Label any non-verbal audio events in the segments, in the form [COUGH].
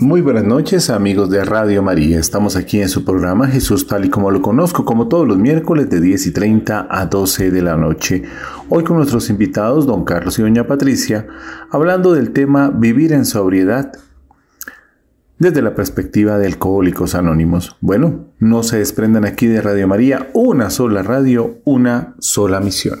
Muy buenas noches amigos de Radio María. Estamos aquí en su programa Jesús tal y como lo conozco, como todos los miércoles de 10 y 30 a 12 de la noche. Hoy con nuestros invitados, don Carlos y doña Patricia, hablando del tema vivir en sobriedad desde la perspectiva de Alcohólicos Anónimos. Bueno, no se desprendan aquí de Radio María, una sola radio, una sola misión.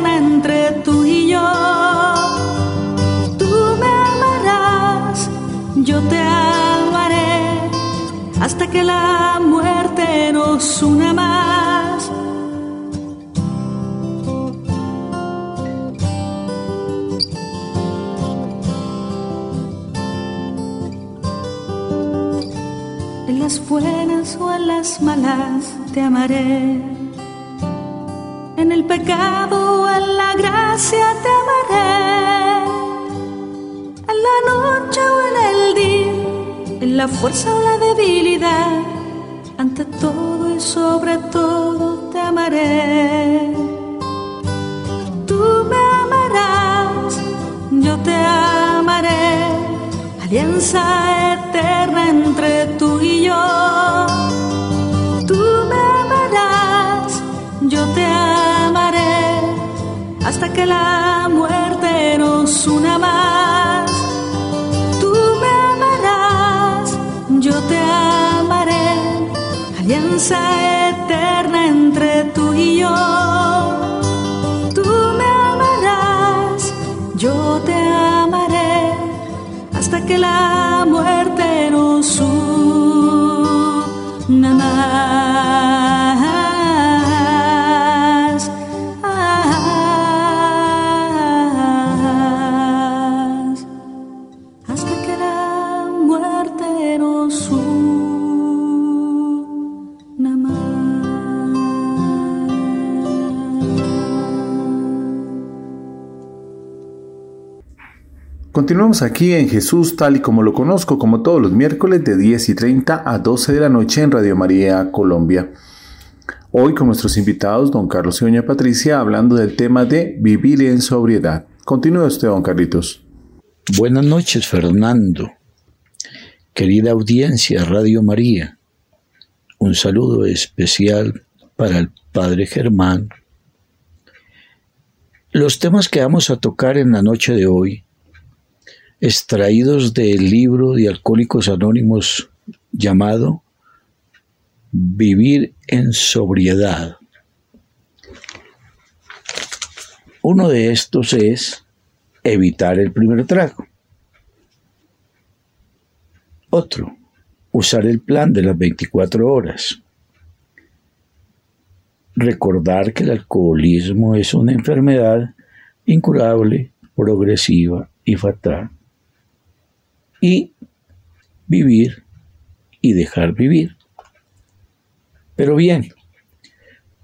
entre tú y yo. Tú me amarás, yo te amaré, hasta que la muerte nos una más. En las buenas o en las malas te amaré en el pecado, en la gracia te amaré. En la noche o en el día, en la fuerza o la debilidad, ante todo y sobre todo te amaré. Tú me amarás, yo te amaré, alianza eterna entre tú y yo. Hasta que la muerte nos una más. Tú me amarás, yo te amaré, alianza eterna entre tú y yo. Tú me amarás, yo te amaré, hasta que la Continuamos aquí en Jesús tal y como lo conozco, como todos los miércoles de 10 y 30 a 12 de la noche en Radio María Colombia. Hoy con nuestros invitados, don Carlos y doña Patricia, hablando del tema de vivir en sobriedad. Continúa usted, don Carlitos. Buenas noches, Fernando. Querida audiencia, Radio María. Un saludo especial para el Padre Germán. Los temas que vamos a tocar en la noche de hoy extraídos del libro de Alcohólicos Anónimos llamado Vivir en sobriedad. Uno de estos es evitar el primer trago. Otro, usar el plan de las 24 horas. Recordar que el alcoholismo es una enfermedad incurable, progresiva y fatal y vivir y dejar vivir. Pero bien,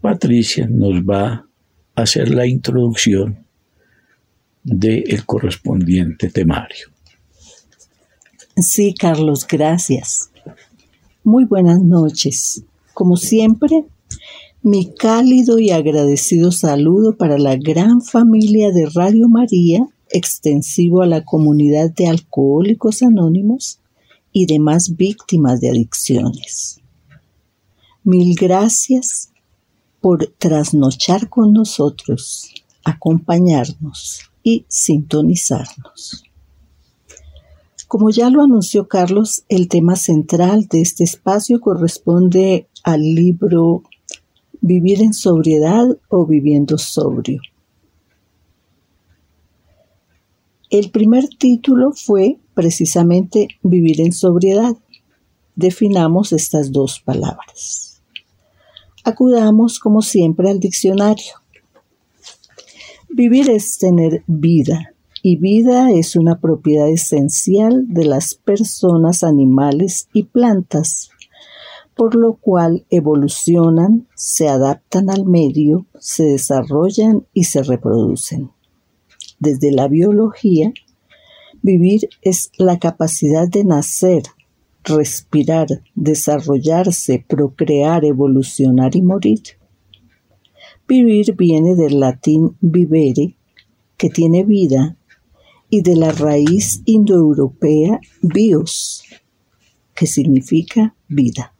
Patricia nos va a hacer la introducción del correspondiente temario. Sí, Carlos, gracias. Muy buenas noches. Como siempre, mi cálido y agradecido saludo para la gran familia de Radio María extensivo a la comunidad de alcohólicos anónimos y demás víctimas de adicciones. Mil gracias por trasnochar con nosotros, acompañarnos y sintonizarnos. Como ya lo anunció Carlos, el tema central de este espacio corresponde al libro Vivir en sobriedad o viviendo sobrio El primer título fue precisamente Vivir en sobriedad definamos estas dos palabras. Acudamos, como siempre, al diccionario. Vivir es tener vida, y vida es una propiedad esencial de las personas, animales y plantas, por lo cual evolucionan, se adaptan al medio, se desarrollan y se reproducen. Desde la biología, vivir es la capacidad de nacer, respirar, desarrollarse, procrear, evolucionar y morir. Vivir viene del latín vivere, que tiene vida, y de la raíz indoeuropea bios, que significa vida.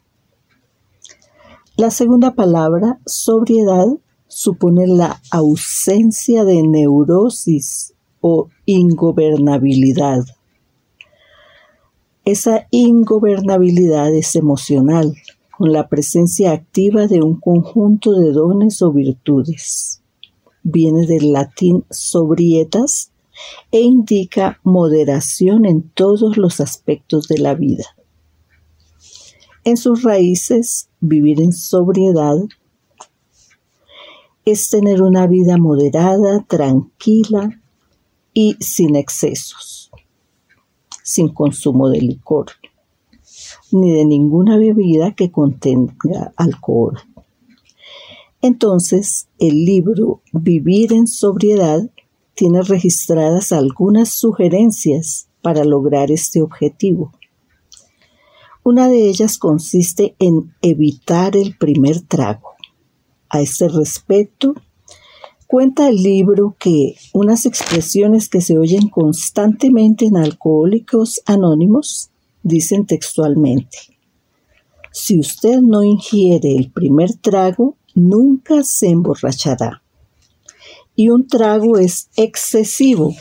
La segunda palabra, sobriedad, supone la ausencia de neurosis o ingobernabilidad. Esa ingobernabilidad es emocional, con la presencia activa de un conjunto de dones o virtudes. Viene del latín sobrietas e indica moderación en todos los aspectos de la vida. En sus raíces, vivir en sobriedad es tener una vida moderada, tranquila y sin excesos, sin consumo de licor, ni de ninguna bebida que contenga alcohol. Entonces, el libro Vivir en sobriedad tiene registradas algunas sugerencias para lograr este objetivo. Una de ellas consiste en evitar el primer trago. A este respecto, cuenta el libro que unas expresiones que se oyen constantemente en alcohólicos anónimos dicen textualmente, si usted no ingiere el primer trago, nunca se emborrachará y un trago es excesivo,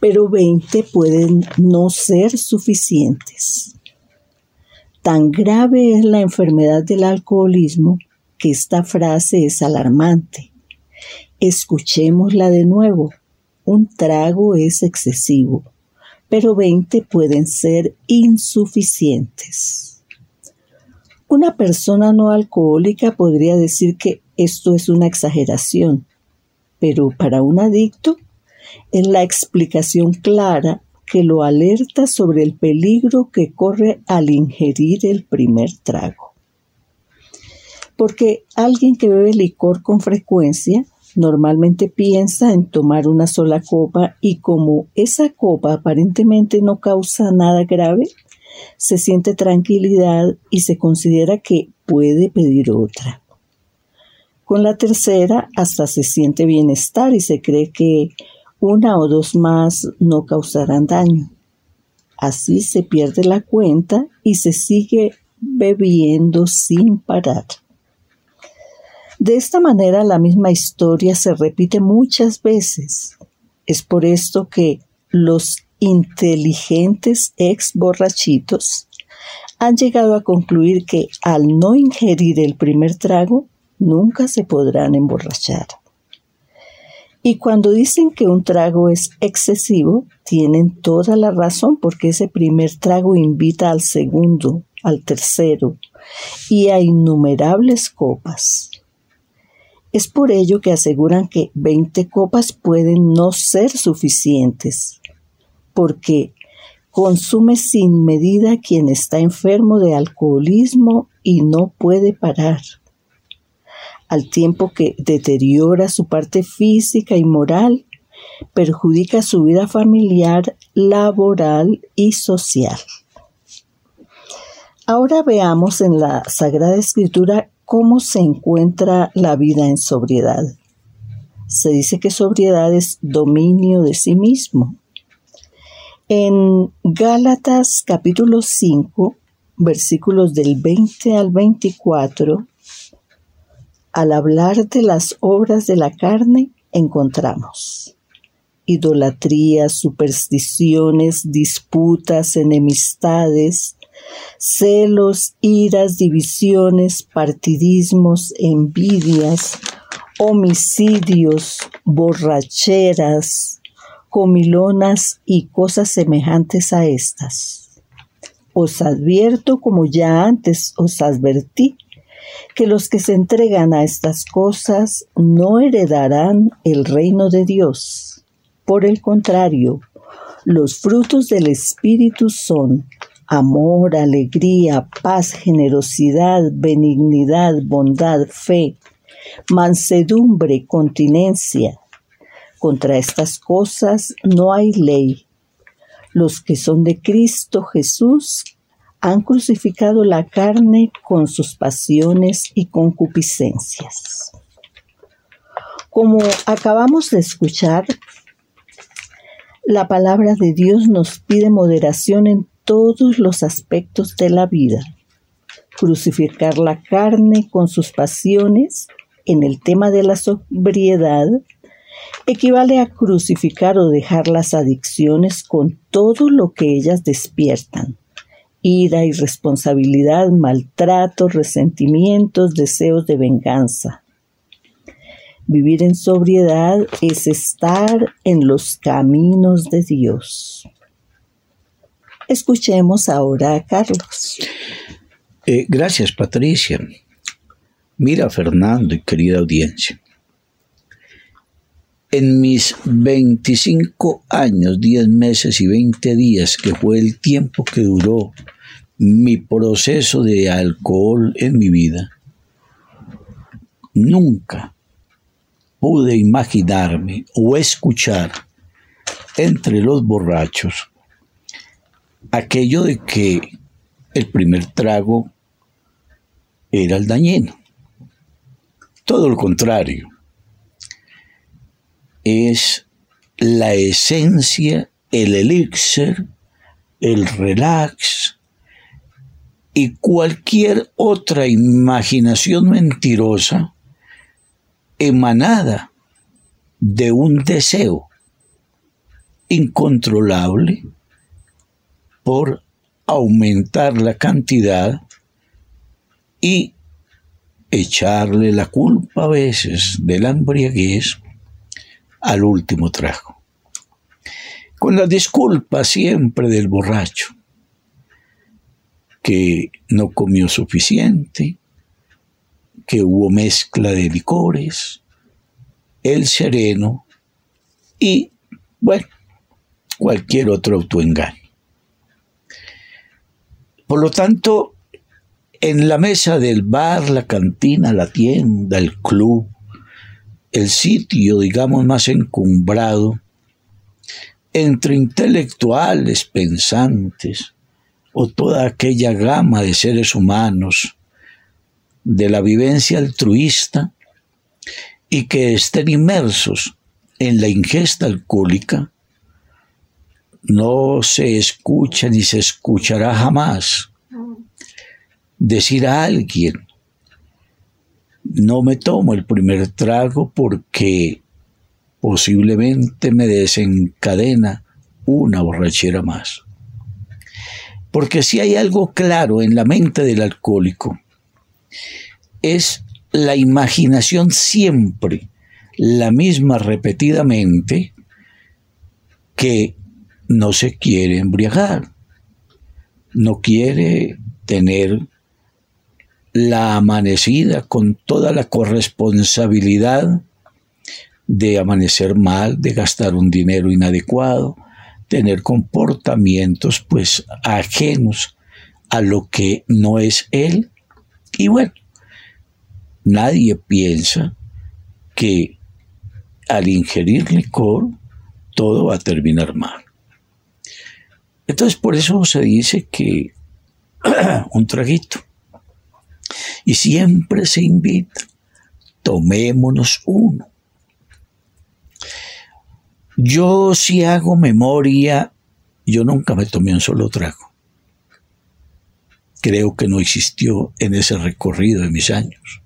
pero 20 pueden no ser suficientes. Tan grave es la enfermedad del alcoholismo que esta frase es alarmante. Escuchémosla de nuevo. Un trago es excesivo, pero 20 pueden ser insuficientes. Una persona no alcohólica podría decir que esto es una exageración, pero para un adicto es la explicación clara que lo alerta sobre el peligro que corre al ingerir el primer trago. Porque alguien que bebe licor con frecuencia normalmente piensa en tomar una sola copa y como esa copa aparentemente no causa nada grave, se siente tranquilidad y se considera que puede pedir otra. Con la tercera hasta se siente bienestar y se cree que una o dos más no causarán daño. Así se pierde la cuenta y se sigue bebiendo sin parar. De esta manera la misma historia se repite muchas veces. Es por esto que los inteligentes ex borrachitos han llegado a concluir que al no ingerir el primer trago, nunca se podrán emborrachar. Y cuando dicen que un trago es excesivo, tienen toda la razón porque ese primer trago invita al segundo, al tercero y a innumerables copas. Es por ello que aseguran que 20 copas pueden no ser suficientes, porque consume sin medida quien está enfermo de alcoholismo y no puede parar al tiempo que deteriora su parte física y moral, perjudica su vida familiar, laboral y social. Ahora veamos en la Sagrada Escritura cómo se encuentra la vida en sobriedad. Se dice que sobriedad es dominio de sí mismo. En Gálatas capítulo 5, versículos del 20 al 24, al hablar de las obras de la carne, encontramos idolatrías, supersticiones, disputas, enemistades, celos, iras, divisiones, partidismos, envidias, homicidios, borracheras, comilonas y cosas semejantes a estas. Os advierto, como ya antes os advertí, que los que se entregan a estas cosas no heredarán el reino de Dios. Por el contrario, los frutos del Espíritu son amor, alegría, paz, generosidad, benignidad, bondad, fe, mansedumbre, continencia. Contra estas cosas no hay ley. Los que son de Cristo Jesús han crucificado la carne con sus pasiones y concupiscencias. Como acabamos de escuchar, la palabra de Dios nos pide moderación en todos los aspectos de la vida. Crucificar la carne con sus pasiones en el tema de la sobriedad equivale a crucificar o dejar las adicciones con todo lo que ellas despiertan. Ira, irresponsabilidad, maltrato, resentimientos, deseos de venganza. Vivir en sobriedad es estar en los caminos de Dios. Escuchemos ahora a Carlos. Eh, gracias, Patricia. Mira, Fernando y querida audiencia. En mis 25 años, 10 meses y 20 días, que fue el tiempo que duró mi proceso de alcohol en mi vida, nunca pude imaginarme o escuchar entre los borrachos aquello de que el primer trago era el dañino. Todo lo contrario es la esencia, el elixir, el relax y cualquier otra imaginación mentirosa emanada de un deseo incontrolable por aumentar la cantidad y echarle la culpa a veces de la embriaguez al último trago. Con la disculpa siempre del borracho, que no comió suficiente, que hubo mezcla de licores, el sereno y, bueno, cualquier otro autoengaño. Por lo tanto, en la mesa del bar, la cantina, la tienda, el club, el sitio, digamos, más encumbrado entre intelectuales, pensantes, o toda aquella gama de seres humanos de la vivencia altruista y que estén inmersos en la ingesta alcohólica, no se escucha ni se escuchará jamás decir a alguien no me tomo el primer trago porque posiblemente me desencadena una borrachera más. Porque si hay algo claro en la mente del alcohólico, es la imaginación siempre la misma repetidamente que no se quiere embriagar, no quiere tener la amanecida con toda la corresponsabilidad de amanecer mal, de gastar un dinero inadecuado, tener comportamientos pues ajenos a lo que no es él. Y bueno, nadie piensa que al ingerir licor todo va a terminar mal. Entonces por eso se dice que [CLEARS THROAT] un traguito y siempre se invita, tomémonos uno. Yo si hago memoria, yo nunca me tomé un solo trago. Creo que no existió en ese recorrido de mis años.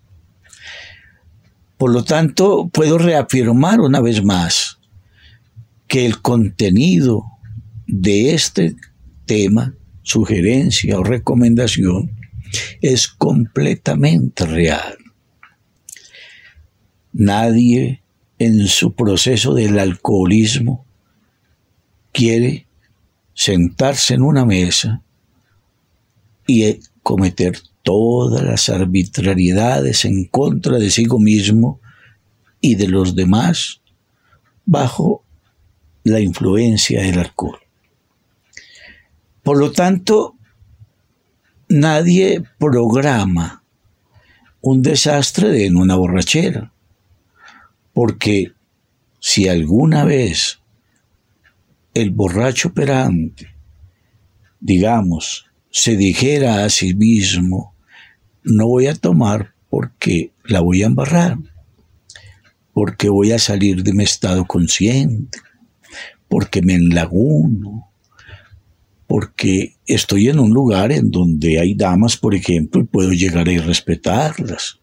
Por lo tanto, puedo reafirmar una vez más que el contenido de este tema, sugerencia o recomendación, es completamente real. Nadie en su proceso del alcoholismo quiere sentarse en una mesa y eh, cometer todas las arbitrariedades en contra de sí mismo y de los demás bajo la influencia del alcohol. Por lo tanto, nadie programa un desastre en una borrachera, porque si alguna vez el borracho operante, digamos, se dijera a sí mismo, no voy a tomar porque la voy a embarrar, porque voy a salir de mi estado consciente, porque me enlaguno, porque estoy en un lugar en donde hay damas, por ejemplo, y puedo llegar a irrespetarlas.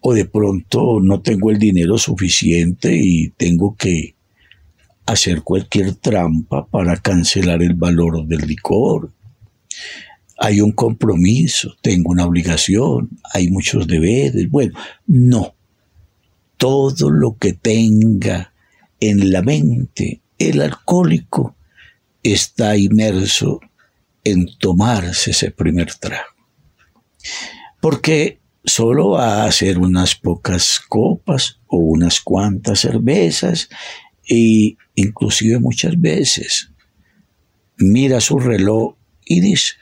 O de pronto no tengo el dinero suficiente y tengo que hacer cualquier trampa para cancelar el valor del licor. Hay un compromiso, tengo una obligación, hay muchos deberes. Bueno, no. Todo lo que tenga en la mente el alcohólico está inmerso en tomarse ese primer trago. Porque solo va a hacer unas pocas copas o unas cuantas cervezas y inclusive muchas veces mira su reloj y dice,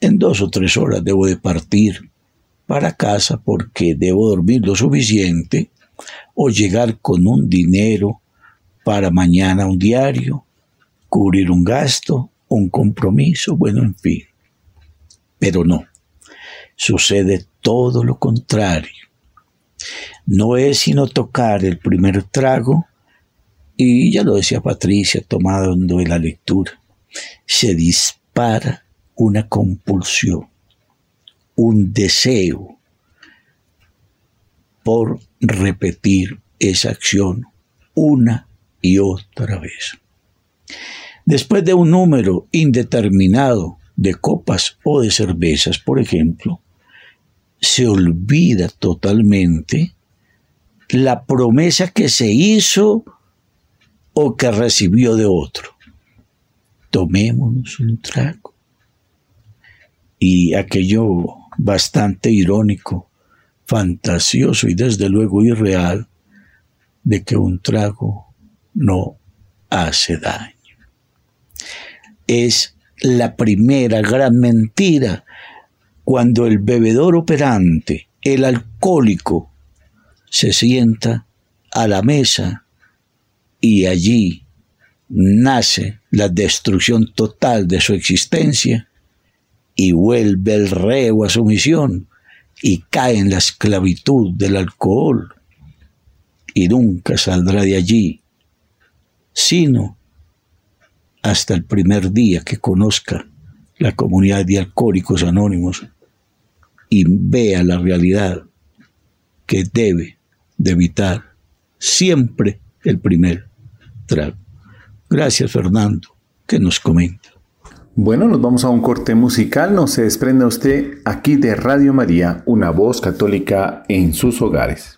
en dos o tres horas debo de partir para casa porque debo dormir lo suficiente o llegar con un dinero para mañana un diario, cubrir un gasto, un compromiso, bueno, en fin. Pero no, sucede todo lo contrario. No es sino tocar el primer trago y ya lo decía Patricia tomando de la lectura, se dispara una compulsión, un deseo por repetir esa acción una y otra vez. Después de un número indeterminado de copas o de cervezas, por ejemplo, se olvida totalmente la promesa que se hizo o que recibió de otro. Tomémonos un trago. Y aquello bastante irónico, fantasioso y desde luego irreal de que un trago no hace daño. Es la primera gran mentira cuando el bebedor operante, el alcohólico, se sienta a la mesa y allí nace la destrucción total de su existencia y vuelve el reo a su misión y cae en la esclavitud del alcohol y nunca saldrá de allí, sino hasta el primer día que conozca la comunidad de alcohólicos anónimos y vea la realidad que debe de evitar siempre el primer Gracias, Fernando, que nos comenta. Bueno, nos vamos a un corte musical. No se desprenda usted aquí de Radio María, una voz católica en sus hogares.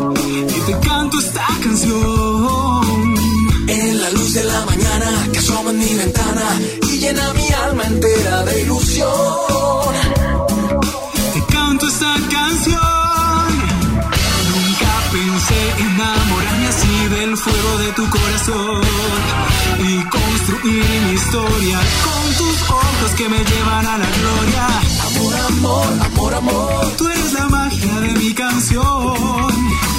Y te canto esta canción En la luz de la mañana que asoma en mi ventana y llena mi alma entera de ilusión. Te canto esta canción. Nunca pensé enamorarme así del fuego de tu corazón y construir mi historia con tus ojos que me llevan a la gloria. Amor, amor, amor, amor. Tú eres la magia de mi canción.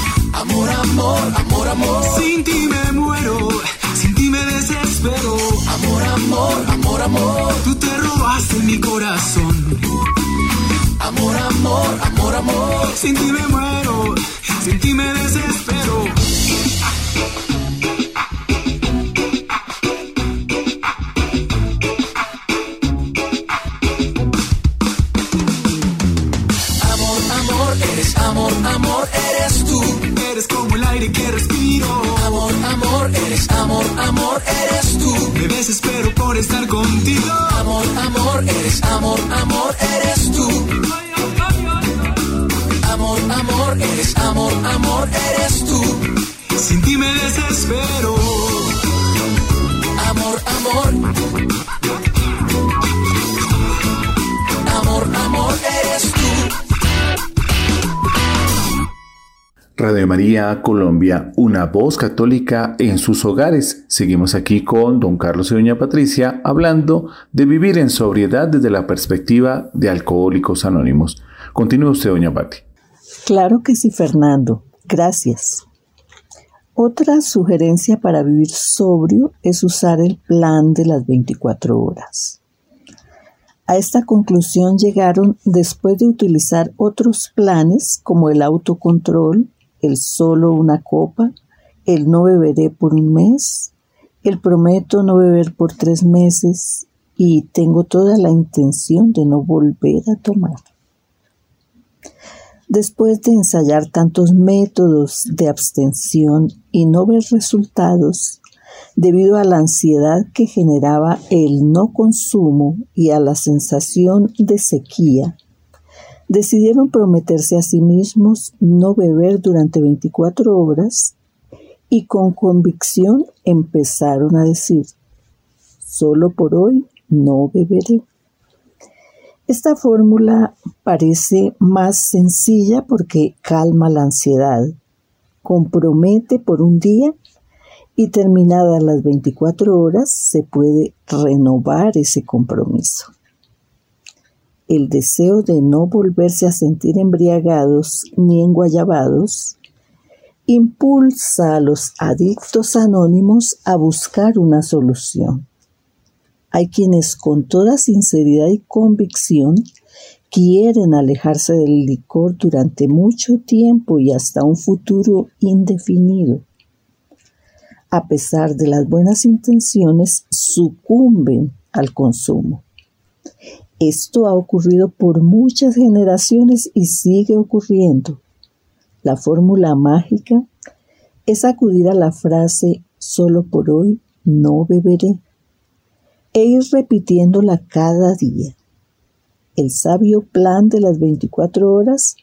Amor, amor, amor, amor. Sin ti me muero, sin ti me desespero. Amor, amor, amor, amor. Tú te robaste mi corazón. Amor, amor, amor, amor. Sin ti me muero, sin ti me desespero. María Colombia, una voz católica en sus hogares. Seguimos aquí con don Carlos y doña Patricia hablando de vivir en sobriedad desde la perspectiva de Alcohólicos Anónimos. Continúe usted, doña Pati. Claro que sí, Fernando. Gracias. Otra sugerencia para vivir sobrio es usar el plan de las 24 horas. A esta conclusión llegaron después de utilizar otros planes como el autocontrol, el solo una copa, el no beberé por un mes, el prometo no beber por tres meses y tengo toda la intención de no volver a tomar. Después de ensayar tantos métodos de abstención y no ver resultados, debido a la ansiedad que generaba el no consumo y a la sensación de sequía, decidieron prometerse a sí mismos no beber durante 24 horas y con convicción empezaron a decir, solo por hoy no beberé. Esta fórmula parece más sencilla porque calma la ansiedad, compromete por un día y terminadas las 24 horas se puede renovar ese compromiso. El deseo de no volverse a sentir embriagados ni enguayabados impulsa a los adictos anónimos a buscar una solución. Hay quienes con toda sinceridad y convicción quieren alejarse del licor durante mucho tiempo y hasta un futuro indefinido. A pesar de las buenas intenciones, sucumben al consumo. Esto ha ocurrido por muchas generaciones y sigue ocurriendo. La fórmula mágica es acudir a la frase solo por hoy no beberé e ir repitiéndola cada día. El sabio plan de las 24 horas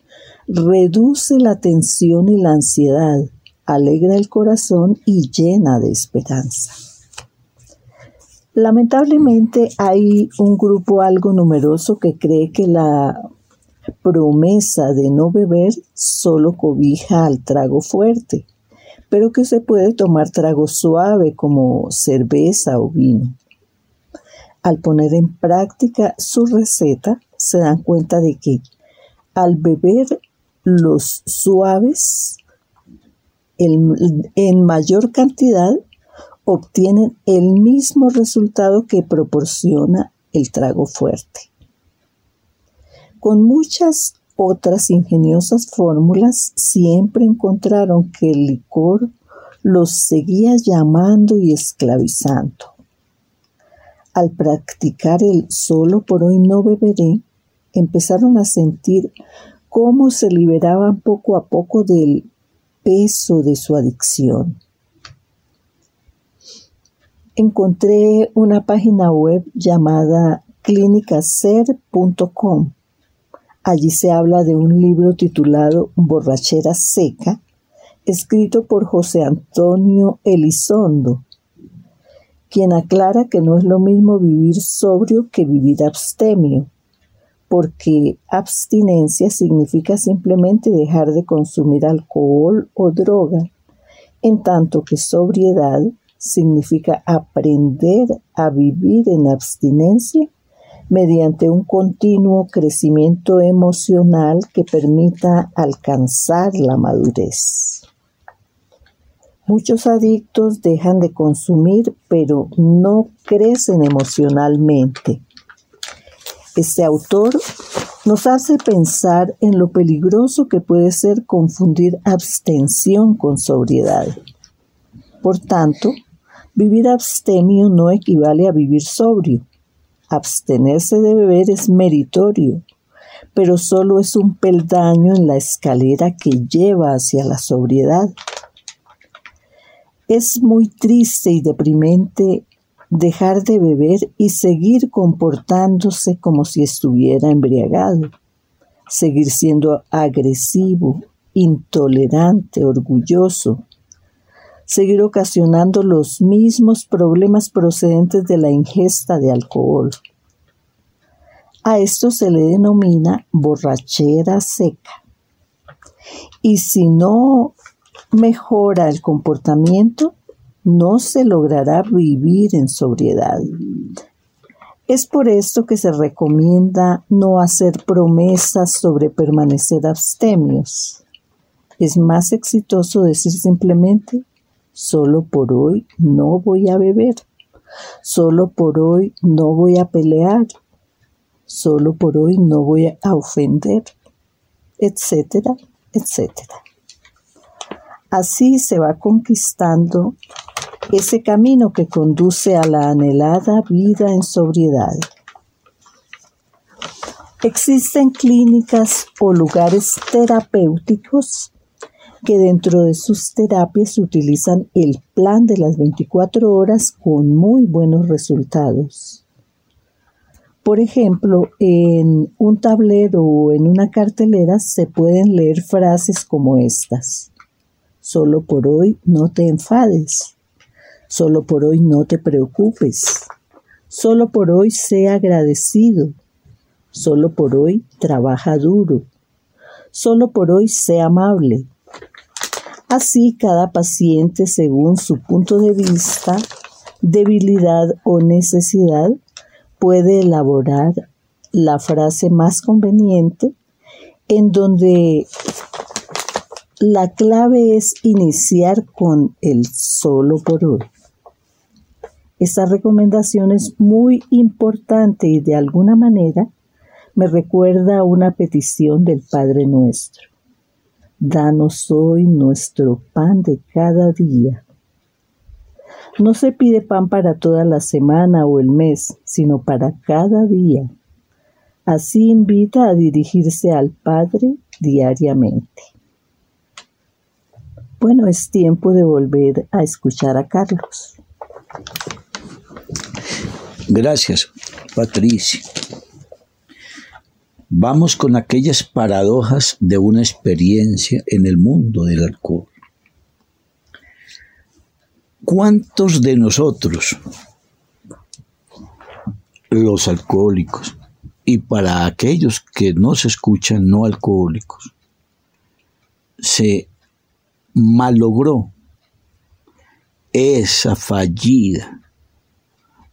reduce la tensión y la ansiedad, alegra el corazón y llena de esperanza. Lamentablemente hay un grupo algo numeroso que cree que la promesa de no beber solo cobija al trago fuerte, pero que se puede tomar trago suave como cerveza o vino. Al poner en práctica su receta, se dan cuenta de que al beber los suaves en mayor cantidad, obtienen el mismo resultado que proporciona el trago fuerte. Con muchas otras ingeniosas fórmulas, siempre encontraron que el licor los seguía llamando y esclavizando. Al practicar el solo por hoy no beberé, empezaron a sentir cómo se liberaban poco a poco del peso de su adicción. Encontré una página web llamada clinicaser.com. Allí se habla de un libro titulado Borrachera Seca, escrito por José Antonio Elizondo, quien aclara que no es lo mismo vivir sobrio que vivir abstemio, porque abstinencia significa simplemente dejar de consumir alcohol o droga, en tanto que sobriedad significa aprender a vivir en abstinencia mediante un continuo crecimiento emocional que permita alcanzar la madurez. Muchos adictos dejan de consumir pero no crecen emocionalmente. Este autor nos hace pensar en lo peligroso que puede ser confundir abstención con sobriedad. Por tanto, vivir abstemio no equivale a vivir sobrio. Abstenerse de beber es meritorio, pero solo es un peldaño en la escalera que lleva hacia la sobriedad. Es muy triste y deprimente dejar de beber y seguir comportándose como si estuviera embriagado, seguir siendo agresivo, intolerante, orgulloso, seguir ocasionando los mismos problemas procedentes de la ingesta de alcohol. A esto se le denomina borrachera seca. Y si no mejora el comportamiento, no se logrará vivir en sobriedad. Es por esto que se recomienda no hacer promesas sobre permanecer abstemios. Es más exitoso decir simplemente, solo por hoy no voy a beber, solo por hoy no voy a pelear, solo por hoy no voy a ofender, etcétera, etcétera. Así se va conquistando ese camino que conduce a la anhelada vida en sobriedad. Existen clínicas o lugares terapéuticos que dentro de sus terapias utilizan el plan de las 24 horas con muy buenos resultados. Por ejemplo, en un tablero o en una cartelera se pueden leer frases como estas. Solo por hoy no te enfades. Solo por hoy no te preocupes. Solo por hoy sea agradecido. Solo por hoy trabaja duro. Solo por hoy sea amable. Así cada paciente, según su punto de vista, debilidad o necesidad, puede elaborar la frase más conveniente en donde la clave es iniciar con el solo por hoy. Esta recomendación es muy importante y de alguna manera me recuerda a una petición del Padre Nuestro. Danos hoy nuestro pan de cada día. No se pide pan para toda la semana o el mes, sino para cada día. Así invita a dirigirse al Padre diariamente. Bueno, es tiempo de volver a escuchar a Carlos. Gracias, Patricia. Vamos con aquellas paradojas de una experiencia en el mundo del alcohol. ¿Cuántos de nosotros, los alcohólicos, y para aquellos que no se escuchan no alcohólicos, se malogró esa fallida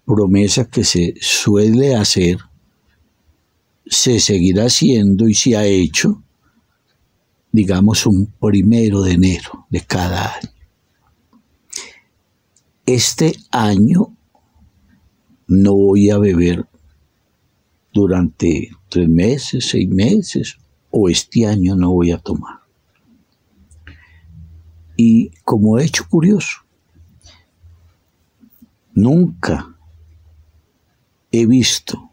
promesa que se suele hacer, se seguirá haciendo y se ha hecho, digamos, un primero de enero de cada año. Este año no voy a beber durante tres meses, seis meses, o este año no voy a tomar. Y como hecho curioso, nunca he visto,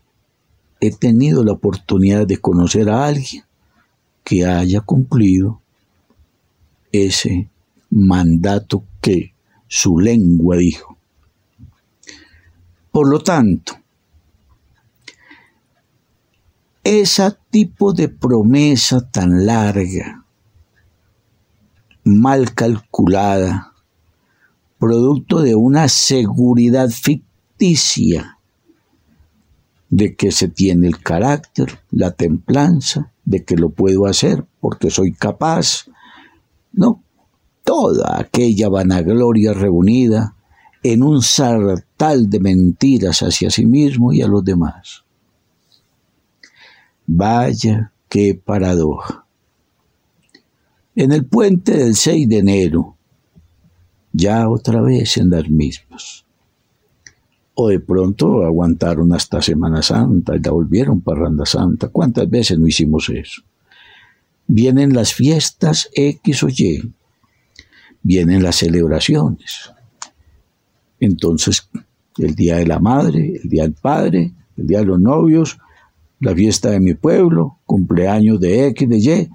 he tenido la oportunidad de conocer a alguien que haya cumplido ese mandato que su lengua dijo. Por lo tanto, ese tipo de promesa tan larga, mal calculada, producto de una seguridad ficticia de que se tiene el carácter, la templanza, de que lo puedo hacer porque soy capaz. No, toda aquella vanagloria reunida en un sartal de mentiras hacia sí mismo y a los demás. Vaya qué paradoja. En el puente del 6 de enero, ya otra vez en las mismas. O de pronto aguantaron hasta Semana Santa la volvieron Parranda Santa. ¿Cuántas veces no hicimos eso? Vienen las fiestas X o Y, vienen las celebraciones. Entonces, el Día de la Madre, el Día del Padre, el Día de los Novios, la fiesta de mi pueblo, cumpleaños de X, de Y,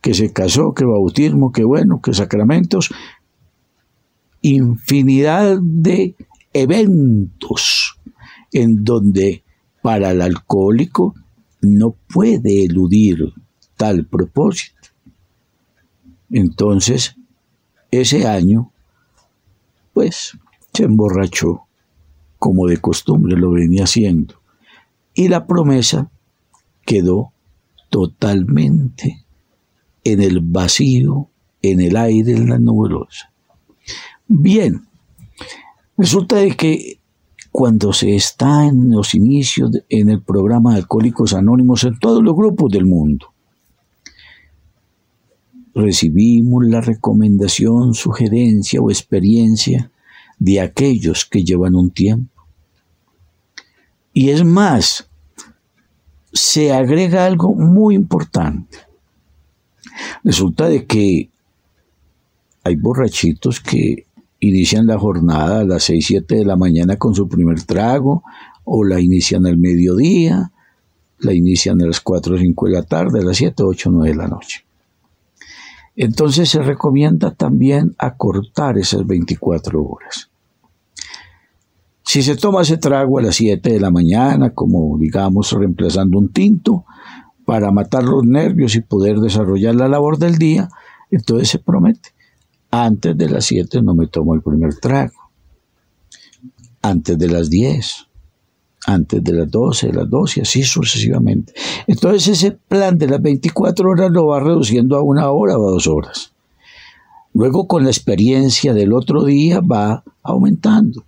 que se casó, que bautismo, que bueno, que sacramentos, infinidad de eventos en donde para el alcohólico no puede eludir tal propósito. Entonces, ese año, pues, se emborrachó, como de costumbre lo venía haciendo, y la promesa quedó totalmente en el vacío, en el aire, en la nubulosa. Bien, resulta de que cuando se está en los inicios en el programa de Alcohólicos Anónimos en todos los grupos del mundo, recibimos la recomendación, sugerencia o experiencia de aquellos que llevan un tiempo. Y es más, se agrega algo muy importante. Resulta de que hay borrachitos que inician la jornada a las 6, 7 de la mañana con su primer trago, o la inician al mediodía, la inician a las 4 o 5 de la tarde, a las 7, 8, 9 de la noche. Entonces se recomienda también acortar esas 24 horas. Si se toma ese trago a las 7 de la mañana, como digamos reemplazando un tinto, para matar los nervios y poder desarrollar la labor del día, entonces se promete, antes de las 7 no me tomo el primer trago, antes de las 10, antes de las 12, de las 12, así sucesivamente. Entonces ese plan de las 24 horas lo va reduciendo a una hora o a dos horas. Luego con la experiencia del otro día va aumentando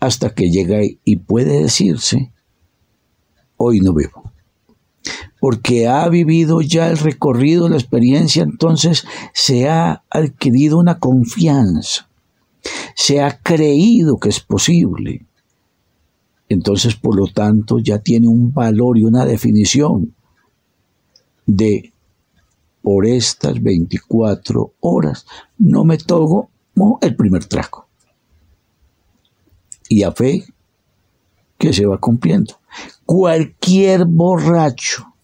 hasta que llega y puede decirse, hoy no bebo. Porque ha vivido ya el recorrido, la experiencia, entonces se ha adquirido una confianza, se ha creído que es posible. Entonces, por lo tanto, ya tiene un valor y una definición de por estas 24 horas no me tomo el primer trago y a fe que se va cumpliendo. Cualquier borracho,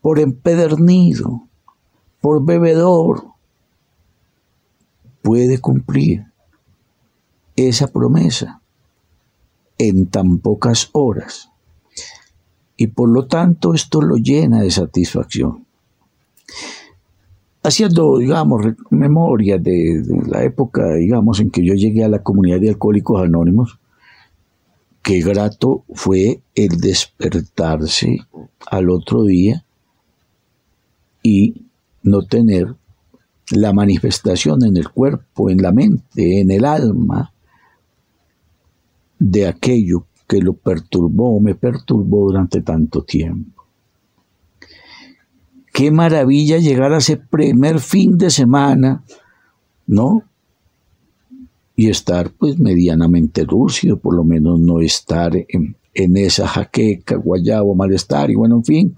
por empedernido, por bebedor, puede cumplir esa promesa en tan pocas horas. Y por lo tanto esto lo llena de satisfacción haciendo, digamos, memoria de, la época, digamos, en que yo llegué a la comunidad de alcohólicos anónimos, qué grato fue el despertarse al otro día y no tener la manifestación en el cuerpo, en la mente, en el alma de aquello que lo perturbó, me perturbó durante tanto tiempo. Qué maravilla llegar a ese primer fin de semana, ¿no? Y estar pues medianamente lúcido, por lo menos no estar en, esa jaqueca, guayabo, malestar y bueno, en fin,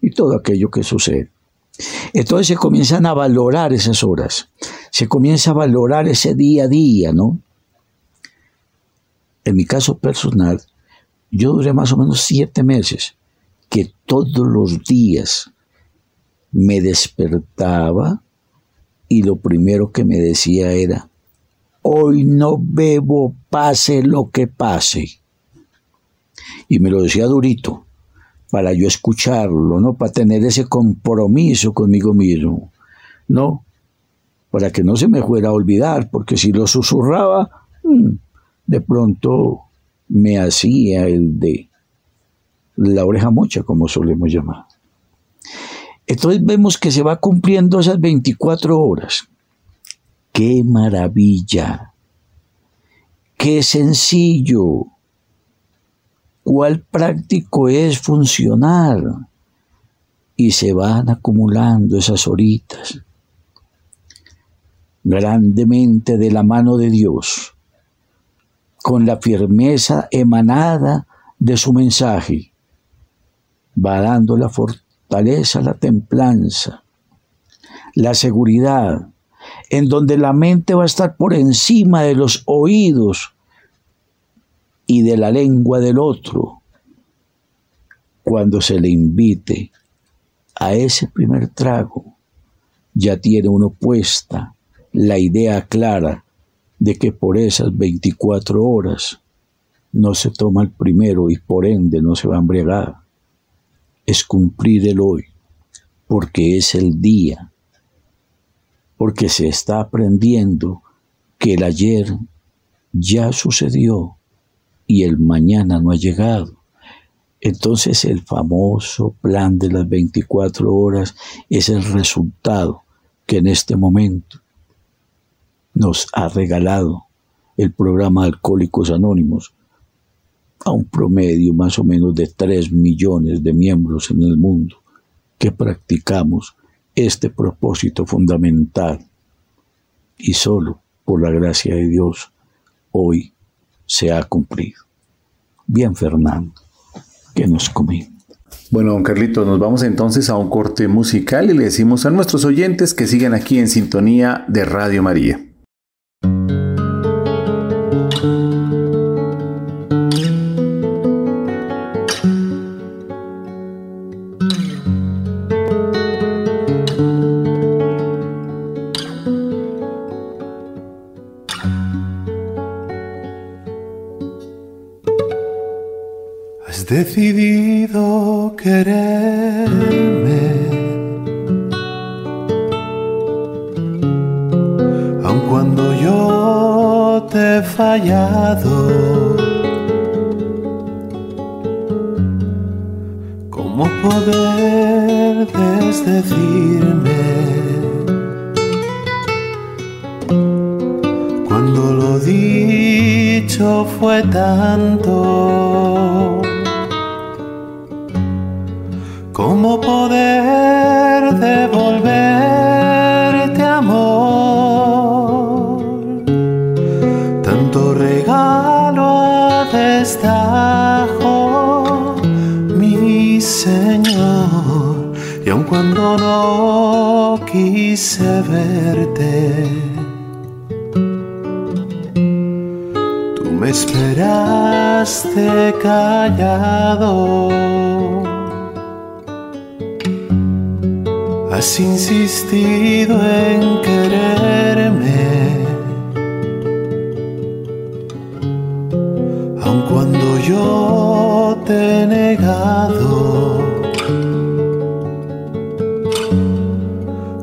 y todo aquello que sucede. Entonces se comienzan a valorar esas horas, se comienza a valorar ese día a día, ¿no? En mi caso personal, yo duré más o menos siete meses que todos los días me despertaba y lo primero que me decía era, hoy no bebo, pase lo que pase. Y me lo decía durito, para yo escucharlo, ¿no? Para tener ese compromiso conmigo mismo, ¿no? para que no se me fuera a olvidar, porque si lo susurraba, mm, de pronto me hacía el de la oreja mocha, como solemos llamar. Entonces vemos que se va cumpliendo esas 24 horas. ¡Qué maravilla! ¡Qué sencillo! ¿Cuál práctico es funcionar? Y se van acumulando esas horitas grandemente de la mano de Dios, con la firmeza emanada de su mensaje, va dando la fortaleza, la templanza, la seguridad, en donde la mente va a estar por encima de los oídos y de la lengua del otro, cuando se le invite a ese primer trago, ya tiene uno puesta la idea clara de que por esas 24 horas no se toma el primero y por ende no se va a embriagar. Es cumplir el hoy, porque es el día, porque se está aprendiendo que el ayer ya sucedió y el mañana no ha llegado. Entonces el famoso plan de las 24 horas es el resultado que en este momento nos ha regalado el programa Alcohólicos Anónimos a un promedio más o menos de 3 millones de miembros en el mundo que practicamos este propósito fundamental. Y solo por la gracia de Dios hoy se ha cumplido. Bien, Fernando, que nos comimos. Bueno, don Carlito, nos vamos entonces a un corte musical y le decimos a nuestros oyentes que sigan aquí en sintonía de Radio María. Decidido quererme.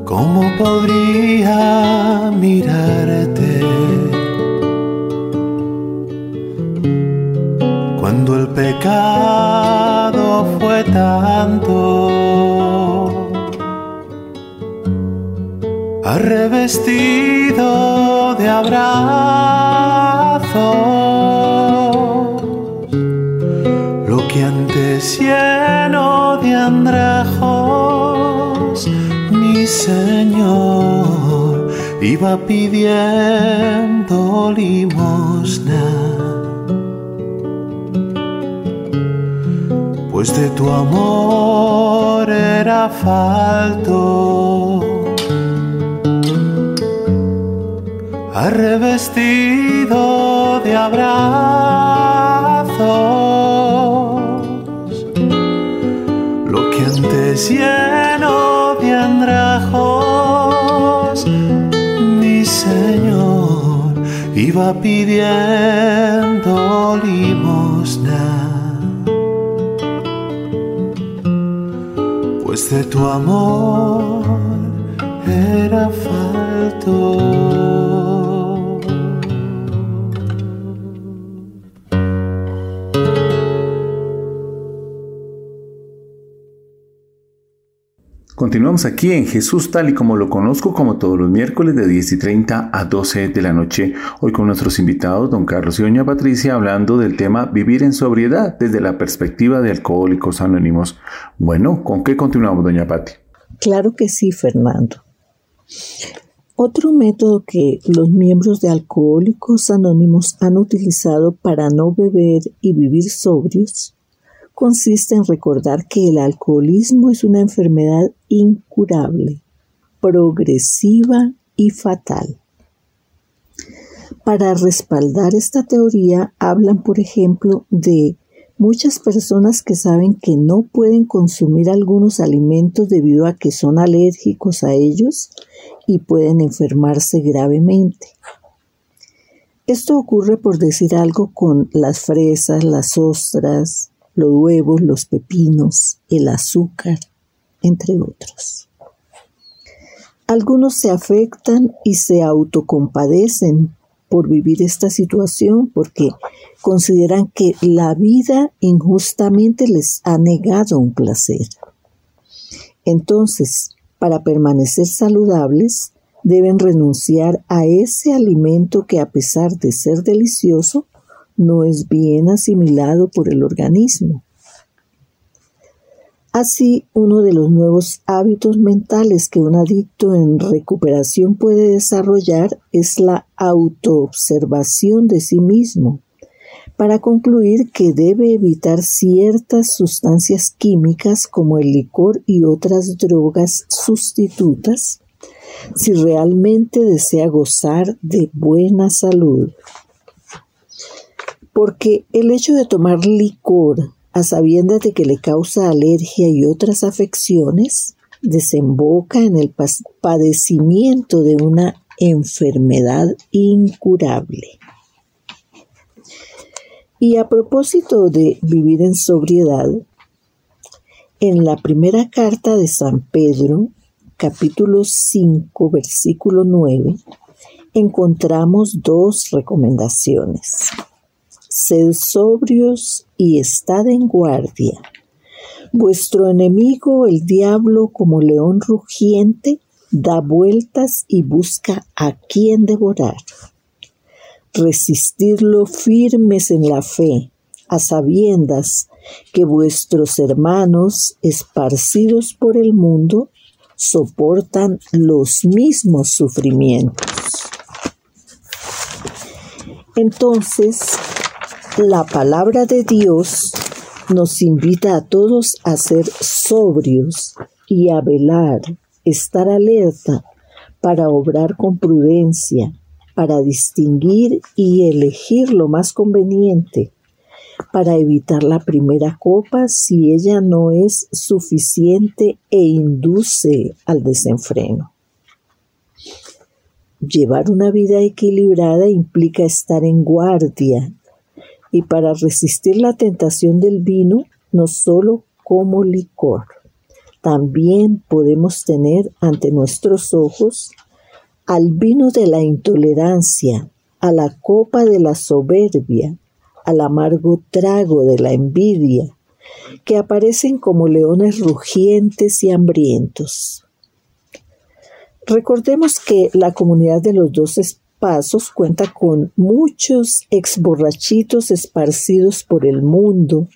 ¿Cómo podría mirarte cuando el pecado fue tanto? revestido de abrazos, lo que antes lleno de andrajos, mi Señor iba pidiendo limosna. Pues de tu amor era falto revestido de abrazos, lo que antes lleno iba pidiendo limosna. Pues de tu amor era falta Continuamos aquí en Jesús tal y como lo conozco, como todos los miércoles de 10 y 30 a 12 de la noche. Hoy con nuestros invitados, don Carlos y doña Patricia, hablando del tema vivir en sobriedad desde la perspectiva de Alcohólicos Anónimos. Bueno, ¿con qué continuamos, doña Pati? Claro que sí, Fernando. Otro método que los miembros de Alcohólicos Anónimos han utilizado para no beber y vivir sobrios consiste en recordar que el alcoholismo es una enfermedad incurable, progresiva y fatal. Para respaldar esta teoría hablan, por ejemplo, de muchas personas que saben que no pueden consumir algunos alimentos debido a que son alérgicos a ellos y pueden enfermarse gravemente. Esto ocurre por decir algo con las fresas, las ostras, los huevos, los pepinos, el azúcar, entre otros. Algunos se afectan y se autocompadecen por vivir esta situación porque consideran que la vida injustamente les ha negado un placer. Entonces, para permanecer saludables, deben renunciar a ese alimento que a pesar de ser delicioso, no es bien asimilado por el organismo. Así, uno de los nuevos hábitos mentales que un adicto en recuperación puede desarrollar es la autoobservación de sí mismo, para concluir que debe evitar ciertas sustancias químicas como el licor y otras drogas sustitutas si realmente desea gozar de buena salud. Porque el hecho de tomar licor a sabiendas de que le causa alergia y otras afecciones desemboca en el padecimiento de una enfermedad incurable. Y a propósito de vivir en sobriedad, en la primera carta de San Pedro, capítulo 5, versículo 9, encontramos dos recomendaciones sed sobrios y estad en guardia. Vuestro enemigo, el diablo, como león rugiente, da vueltas y busca a quien devorar. Resistidlo firmes en la fe, a sabiendas que vuestros hermanos, esparcidos por el mundo, soportan los mismos sufrimientos. Entonces, la palabra de Dios nos invita a todos a ser sobrios y a velar, estar alerta para obrar con prudencia, para distinguir y elegir lo más conveniente, para evitar la primera copa si ella no es suficiente e induce al desenfreno. Llevar una vida equilibrada implica estar en guardia y para resistir la tentación del vino, no solo como licor. También podemos tener ante nuestros ojos al vino de la intolerancia, a la copa de la soberbia, al amargo trago de la envidia, que aparecen como leones rugientes y hambrientos. Recordemos que la comunidad de los dos Pasos cuenta con muchos exborrachitos esparcidos por el mundo,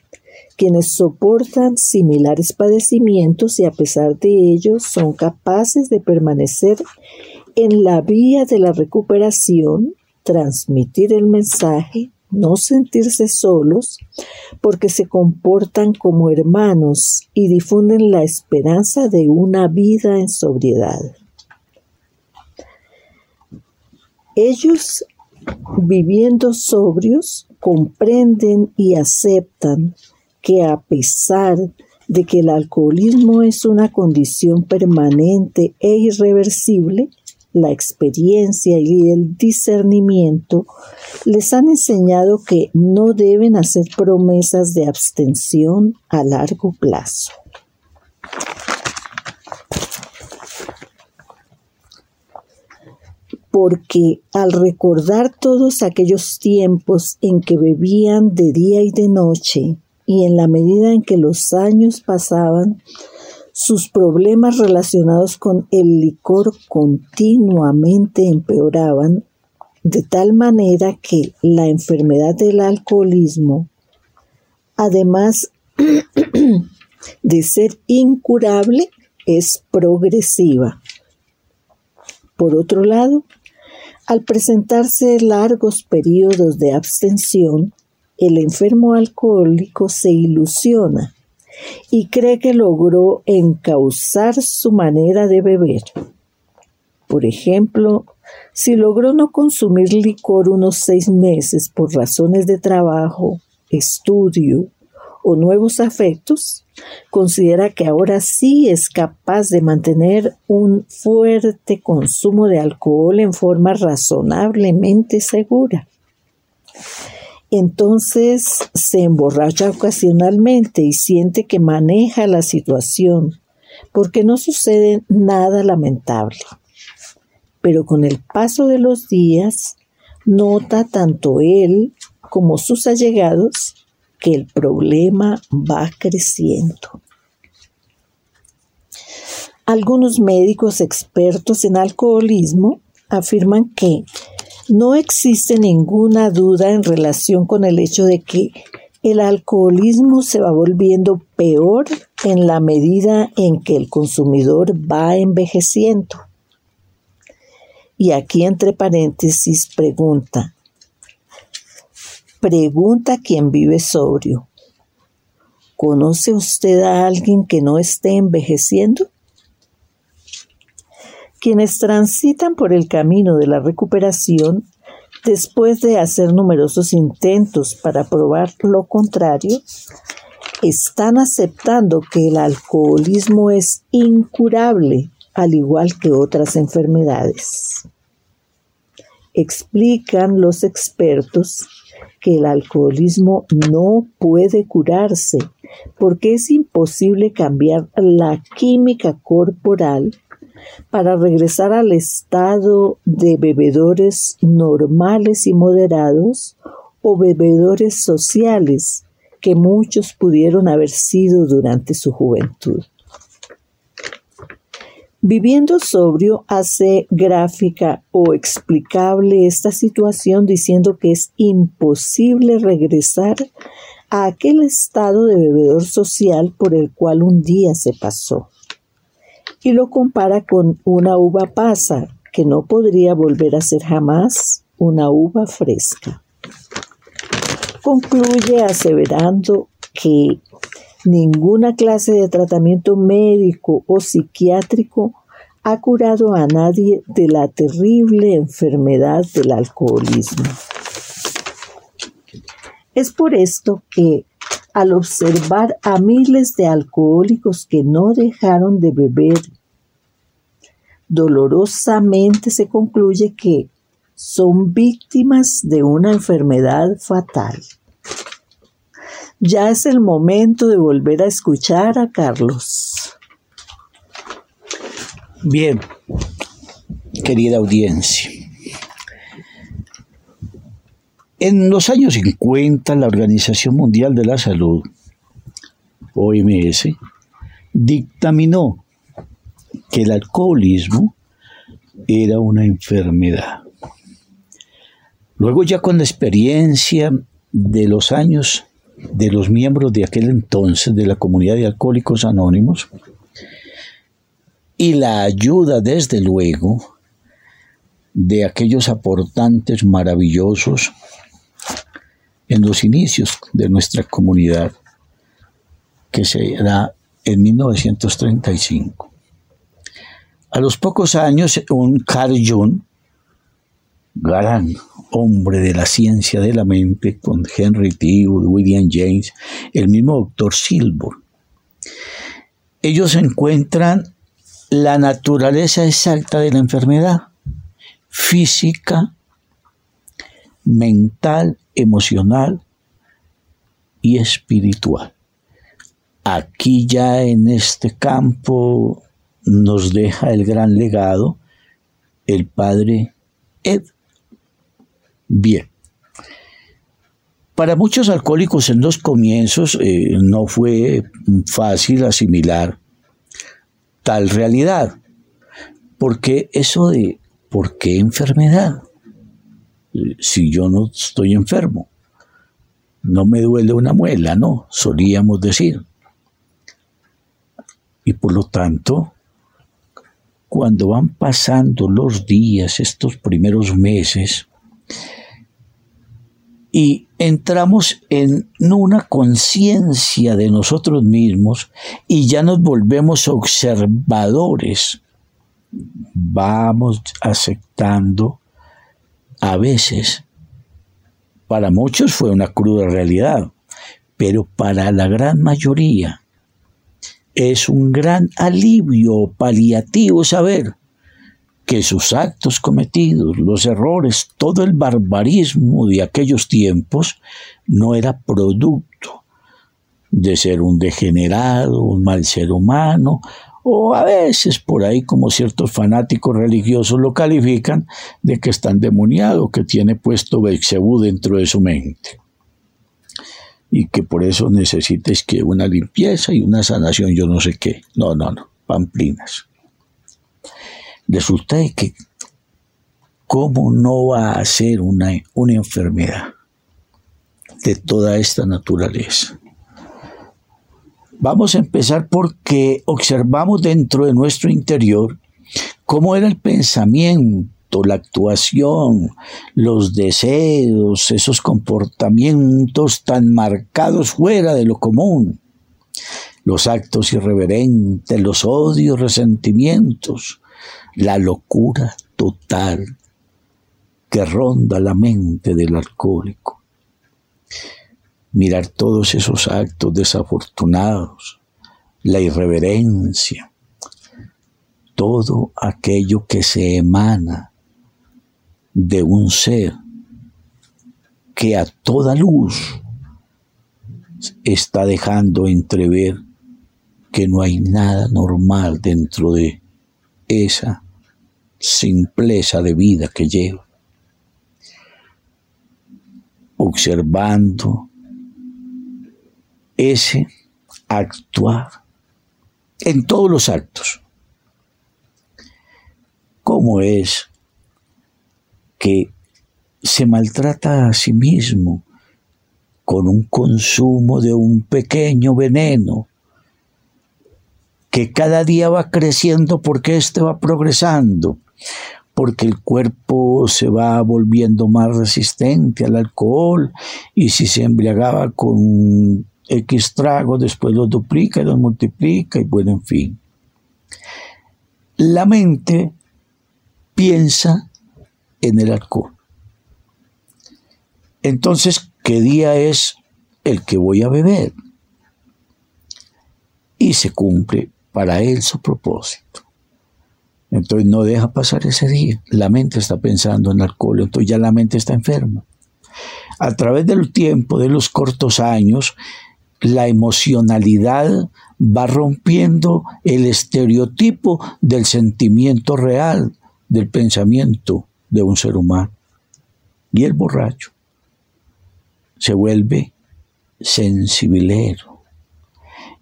quienes soportan similares padecimientos y a pesar de ello son capaces de permanecer en la vía de la recuperación, transmitir el mensaje, no sentirse solos, porque se comportan como hermanos y difunden la esperanza de una vida en sobriedad. Ellos, viviendo sobrios, comprenden y aceptan que a pesar de que el alcoholismo es una condición permanente e irreversible, la experiencia y el discernimiento les han enseñado que no deben hacer promesas de abstención a largo plazo. Porque al recordar todos aquellos tiempos en que bebían de día y de noche, y en la medida en que los años pasaban, sus problemas relacionados con el licor continuamente empeoraban, de tal manera que la enfermedad del alcoholismo, además [CLEARS THROAT] de ser incurable, es progresiva. Por otro lado, al presentarse largos periodos de abstención, el enfermo alcohólico se ilusiona y cree que logró encauzar su manera de beber. Por ejemplo, si logró no consumir licor unos seis meses por razones de trabajo, estudio o nuevos afectos, considera que ahora sí es capaz de mantener un fuerte consumo de alcohol en forma razonablemente segura. Entonces se emborracha ocasionalmente y siente que maneja la situación, porque no sucede nada lamentable. Pero con el paso de los días, nota tanto él como sus allegados que el problema va creciendo. Algunos médicos expertos en alcoholismo afirman que no existe ninguna duda en relación con el hecho de que el alcoholismo se va volviendo peor en la medida en que el consumidor va envejeciendo. Y aquí entre paréntesis pregunta, Pregunta quien vive sobrio. ¿Conoce usted a alguien que no esté envejeciendo? Quienes transitan por el camino de la recuperación, después de hacer numerosos intentos para probar lo contrario, están aceptando que el alcoholismo es incurable, al igual que otras enfermedades. Explican los expertos que el alcoholismo no puede curarse porque es imposible cambiar la química corporal para regresar al estado de bebedores normales y moderados o bebedores sociales que muchos pudieron haber sido durante su juventud. Viviendo sobrio hace gráfica o explicable esta situación diciendo que es imposible regresar a aquel estado de bebedor social por el cual un día se pasó. Y lo compara con una uva pasa que no podría volver a ser jamás una uva fresca. Concluye aseverando que Ninguna clase de tratamiento médico o psiquiátrico ha curado a nadie de la terrible enfermedad del alcoholismo. Es por esto que al observar a miles de alcohólicos que no dejaron de beber, dolorosamente se concluye que son víctimas de una enfermedad fatal. Ya es el momento de volver a escuchar a Carlos. Bien, querida audiencia. En los años 50, la Organización Mundial de la Salud, OMS, dictaminó que el alcoholismo era una enfermedad. Luego ya con la experiencia de los años de los miembros de aquel entonces de la comunidad de alcohólicos anónimos y la ayuda, desde luego, de aquellos aportantes maravillosos en los inicios de nuestra comunidad, que se da en 1935. A los pocos años, un Carl Jung, gran hombre de la ciencia de la mente, con Henry Tew, William James, el mismo doctor Silver. Ellos encuentran la naturaleza exacta de la enfermedad, física, mental, emocional y espiritual. Aquí ya en este campo nos deja el gran legado el padre Ed. Bien. Para muchos alcohólicos en los comienzos eh, no fue fácil asimilar tal realidad, porque eso de ¿por qué enfermedad? Si yo no estoy enfermo, no me duele una muela, no, solíamos decir. Y por lo tanto, cuando van pasando los días, estos primeros meses, y entramos en una conciencia de nosotros mismos y ya nos volvemos observadores, vamos aceptando a veces, para muchos fue una cruda realidad, pero para la gran mayoría es un gran alivio paliativo saber que sus actos cometidos, los errores, todo el barbarismo de aquellos tiempos no era producto de ser un degenerado, un mal ser humano, o a veces por ahí como ciertos fanáticos religiosos lo califican de que está endemoniado, que tiene puesto Bexebú dentro de su mente y que por eso necesites que una limpieza y una sanación, yo no sé qué. No, no, no, pamplinas. Resulta que cómo no va a ser una, una enfermedad de toda esta naturaleza. Vamos a empezar porque observamos dentro de nuestro interior cómo era el pensamiento la actuación, los deseos, esos comportamientos tan marcados fuera de lo común, los actos irreverentes, los odios, resentimientos, la locura total que ronda la mente del alcohólico. Mirar todos esos actos desafortunados, la irreverencia, todo aquello que se emana de un ser que a toda luz está dejando entrever que no hay nada normal dentro de esa simpleza de vida que lleva. Observando ese actuar en todos los actos. ¿Cómo es que se maltrata a sí mismo con un consumo de un pequeño veneno que cada día va creciendo porque éste va progresando, porque el cuerpo se va volviendo más resistente al alcohol y si se embriagaba con X trago, después lo duplica y lo multiplica y bueno, en fin. La mente piensa en el alcohol. Entonces, ¿qué día es el que voy a beber? Y se cumple para él su propósito. Entonces no deja pasar ese día. La mente está pensando en alcohol, entonces ya la mente está enferma. A través del tiempo, de los cortos años, la emocionalidad va rompiendo el estereotipo del sentimiento real, del pensamiento de un ser humano. Y el borracho se vuelve sensibilero.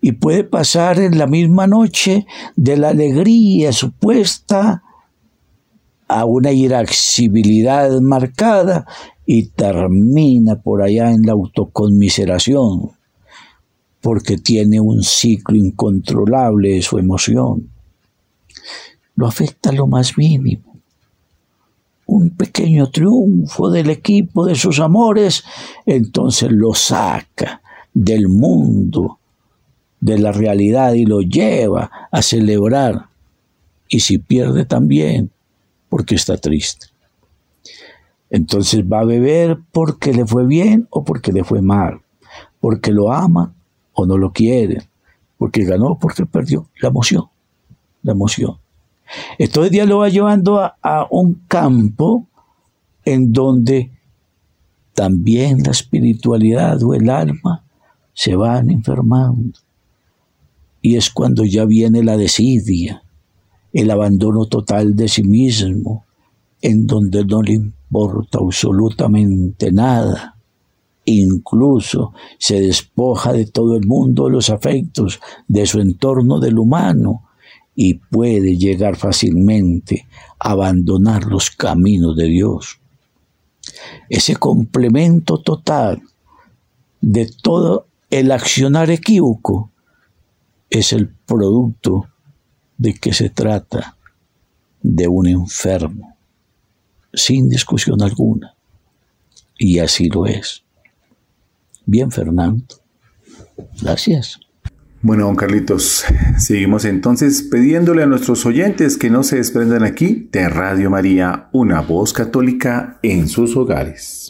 Y puede pasar en la misma noche de la alegría supuesta a una irascibilidad marcada y termina por allá en la autoconmiseración, porque tiene un ciclo incontrolable de su emoción. Lo afecta lo más mínimo un pequeño triunfo del equipo de sus amores, entonces lo saca del mundo, de la realidad y lo lleva a celebrar. Y si pierde también, porque está triste. Entonces va a beber porque le fue bien o porque le fue mal, porque lo ama o no lo quiere, porque ganó o porque perdió. La emoción, la emoción. Entonces Dios lo va llevando a, a un campo en donde también la espiritualidad o el alma se van enfermando. Y es cuando ya viene la desidia, el abandono total de sí mismo, en donde no le importa absolutamente nada. Incluso se despoja de todo el mundo los afectos, de su entorno del humano, y puede llegar fácilmente a abandonar los caminos de Dios. Ese complemento total de todo el accionar equívoco es el producto de que se trata de un enfermo, sin discusión alguna. Y así lo es. Bien, Fernando. Gracias. Bueno, don Carlitos, seguimos entonces pidiéndole a nuestros oyentes que no se desprendan aquí de Radio María, una voz católica en sus hogares.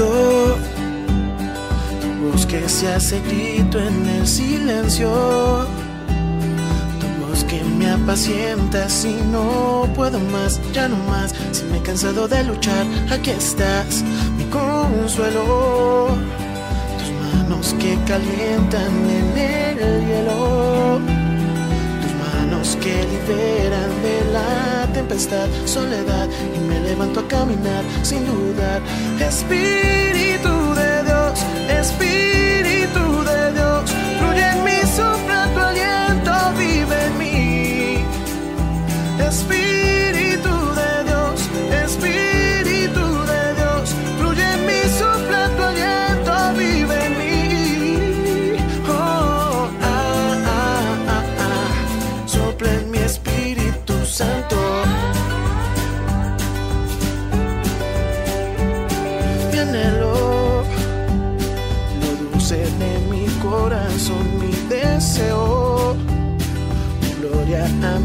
Tu tu voz que se hace grito en el silencio que me apacienta si no puedo más, ya no más. Si me he cansado de luchar, aquí estás, mi consuelo. Tus manos que calientan en el hielo. Manos que liberan de la tempestad, soledad. Y me levanto a caminar sin dudar. Espíritu de Dios, Espíritu de Dios, fluye en mí, sopla tu aliento, vive en mí. Espíritu de Dios, Espíritu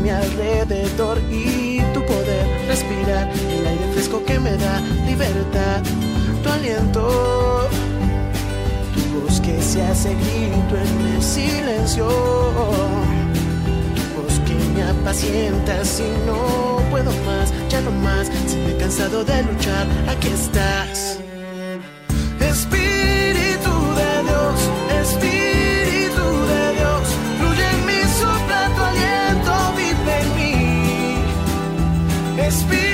mi alrededor y tu poder respirar el aire fresco que me da libertad, tu aliento, tu voz que se hace grito en el silencio, tu voz que me apacienta si no puedo más, ya no más, si me he cansado de luchar, aquí estás. Espíritu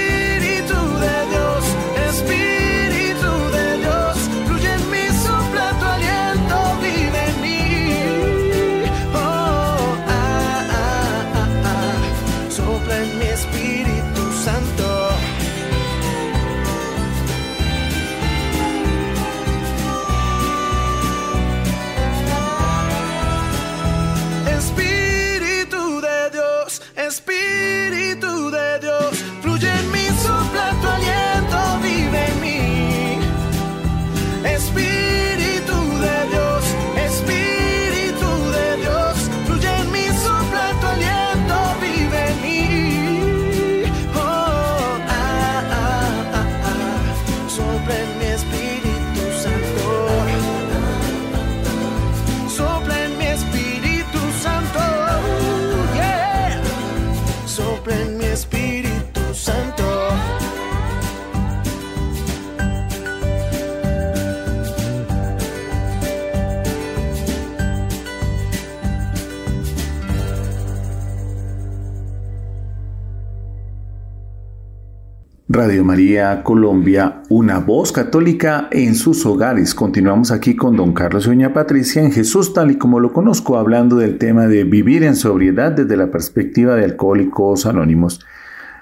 Radio María Colombia, una voz católica en sus hogares. Continuamos aquí con don Carlos doña Patricia en Jesús tal y como lo conozco, hablando del tema de vivir en sobriedad desde la perspectiva de alcohólicos anónimos.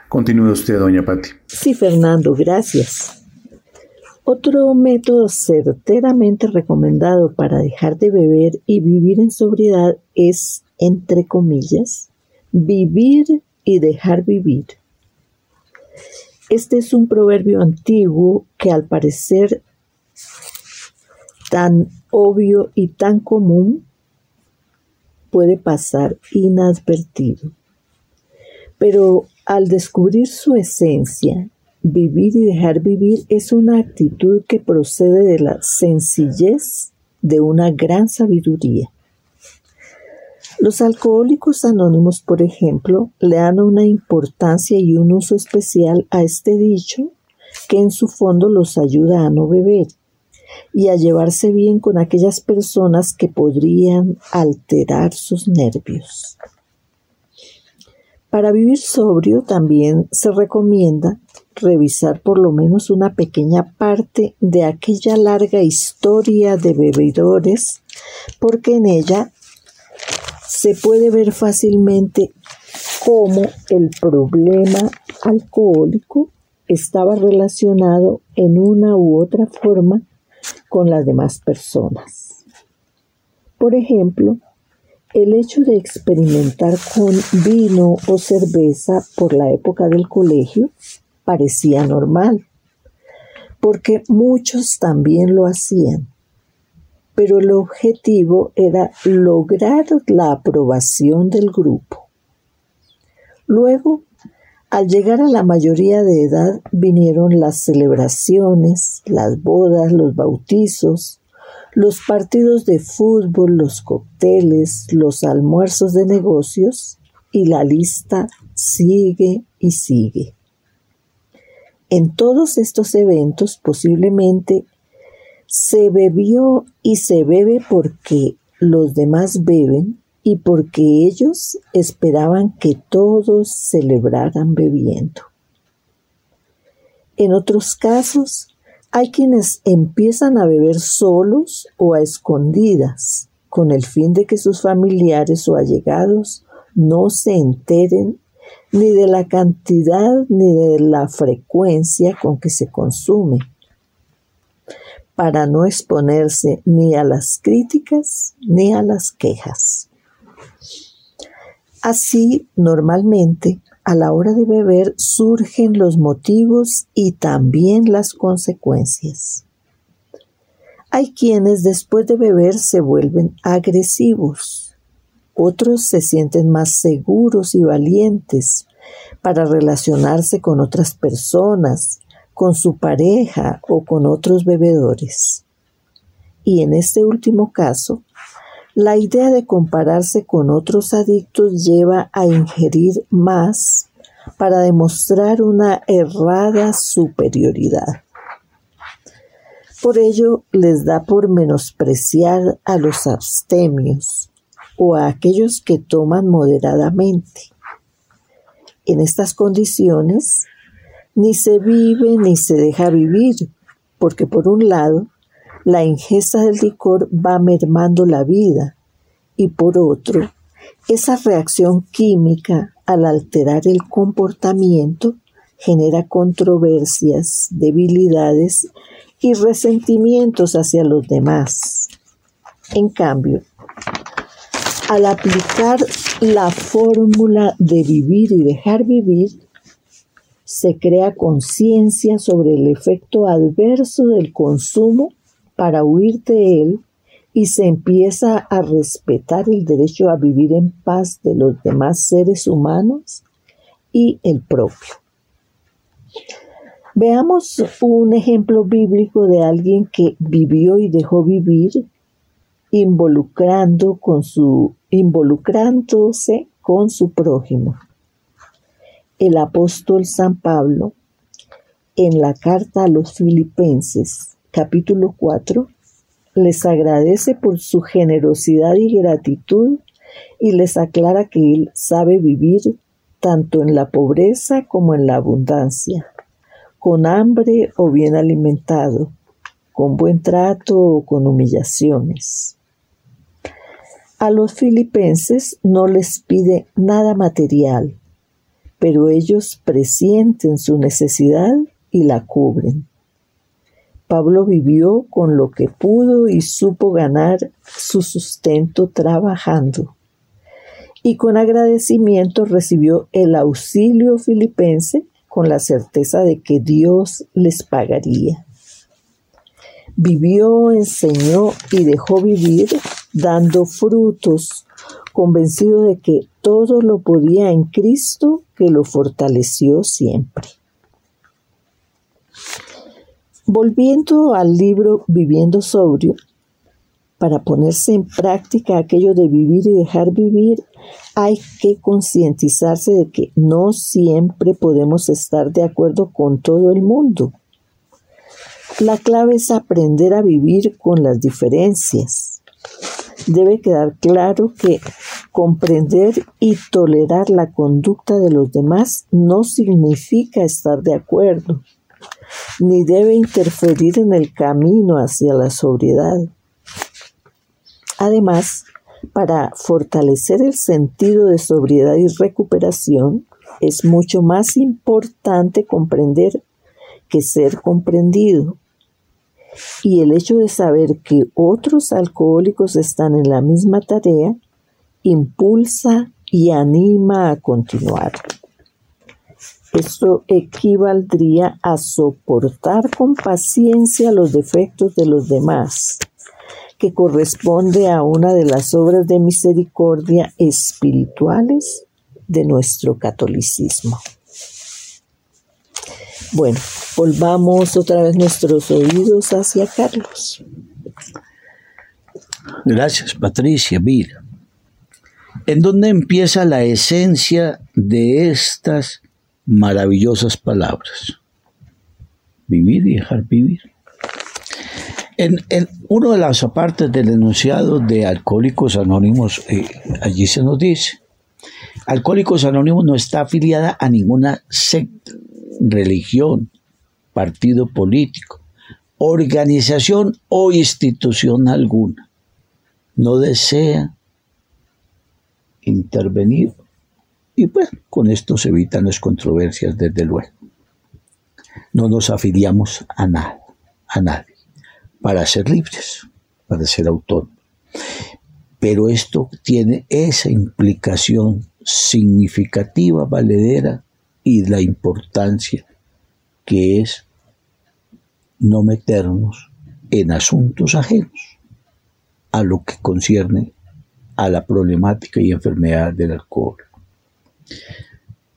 Continúe usted, doña Pati. Sí, Fernando, gracias. Otro método certeramente recomendado para dejar de beber y vivir en sobriedad es, entre comillas, vivir y dejar vivir. Este es un proverbio antiguo que al parecer tan obvio y tan común puede pasar inadvertido. Pero al descubrir su esencia, vivir y dejar vivir es una actitud que procede de la sencillez de una gran sabiduría. Los alcohólicos anónimos, por ejemplo, le dan una importancia y un uso especial a este dicho que en su fondo los ayuda a no beber y a llevarse bien con aquellas personas que podrían alterar sus nervios. Para vivir sobrio también se recomienda revisar por lo menos una pequeña parte de aquella larga historia de bebedores, porque en ella se puede ver fácilmente cómo el problema alcohólico estaba relacionado en una u otra forma con las demás personas. Por ejemplo, el hecho de experimentar con vino o cerveza por la época del colegio parecía normal, porque muchos también lo hacían, pero el objetivo era lograr la aprobación del grupo. Luego, al llegar a la mayoría de edad vinieron las celebraciones, las bodas, los bautizos, los partidos de fútbol, los cócteles, los almuerzos de negocios y la lista sigue y sigue. En todos estos eventos posiblemente se bebió y se bebe porque los demás beben y porque ellos esperaban que todos celebraran bebiendo. En otros casos, hay quienes empiezan a beber solos o a escondidas, con el fin de que sus familiares o allegados no se enteren ni de la cantidad ni de la frecuencia con que se consume, para no exponerse ni a las críticas ni a las quejas. Así, normalmente, a la hora de beber surgen los motivos y también las consecuencias. Hay quienes después de beber se vuelven agresivos, otros se sienten más seguros y valientes para relacionarse con otras personas, con su pareja o con otros bebedores. Y en este último caso, la idea de compararse con otros adictos lleva a ingerir más para demostrar una errada superioridad. Por ello les da por menospreciar a los abstemios o a aquellos que toman moderadamente. En estas condiciones, ni se vive ni se deja vivir, porque por un lado, la ingesta del licor va mermando la vida y por otro, esa reacción química al alterar el comportamiento genera controversias, debilidades y resentimientos hacia los demás. En cambio, al aplicar la fórmula de vivir y dejar vivir, se crea conciencia sobre el efecto adverso del consumo para huir de él y se empieza a respetar el derecho a vivir en paz de los demás seres humanos y el propio. Veamos un ejemplo bíblico de alguien que vivió y dejó vivir involucrando con su, involucrándose con su prójimo. El apóstol San Pablo, en la carta a los filipenses, capítulo 4, les agradece por su generosidad y gratitud y les aclara que Él sabe vivir tanto en la pobreza como en la abundancia, con hambre o bien alimentado, con buen trato o con humillaciones. A los filipenses no les pide nada material, pero ellos presienten su necesidad y la cubren. Pablo vivió con lo que pudo y supo ganar su sustento trabajando. Y con agradecimiento recibió el auxilio filipense con la certeza de que Dios les pagaría. Vivió, enseñó y dejó vivir dando frutos, convencido de que todo lo podía en Cristo que lo fortaleció siempre. Volviendo al libro Viviendo sobrio, para ponerse en práctica aquello de vivir y dejar vivir, hay que concientizarse de que no siempre podemos estar de acuerdo con todo el mundo. La clave es aprender a vivir con las diferencias. Debe quedar claro que comprender y tolerar la conducta de los demás no significa estar de acuerdo, ni debe interferir en el camino hacia la sobriedad. Además, para fortalecer el sentido de sobriedad y recuperación, es mucho más importante comprender que ser comprendido. Y el hecho de saber que otros alcohólicos están en la misma tarea impulsa y anima a continuar. Esto equivaldría a soportar con paciencia los defectos de los demás, que corresponde a una de las obras de misericordia espirituales de nuestro catolicismo. Bueno, volvamos otra vez nuestros oídos hacia Carlos. Gracias, Patricia. Mira, ¿en dónde empieza la esencia de estas maravillosas palabras? Vivir y dejar vivir. En, uno de las apartes del enunciado de Alcohólicos Anónimos, eh, allí se nos dice, Alcohólicos Anónimos no está afiliada a ninguna secta, religión, partido político, organización o institución alguna. No desea intervenir y pues con esto se evitan las controversias desde luego. No nos afiliamos a nada, a nadie, para ser libres, para ser autónomos. Pero esto tiene esa implicación significativa, valedera y la importancia que es no meternos en asuntos ajenos a lo que concierne a la problemática y enfermedad del alcohol.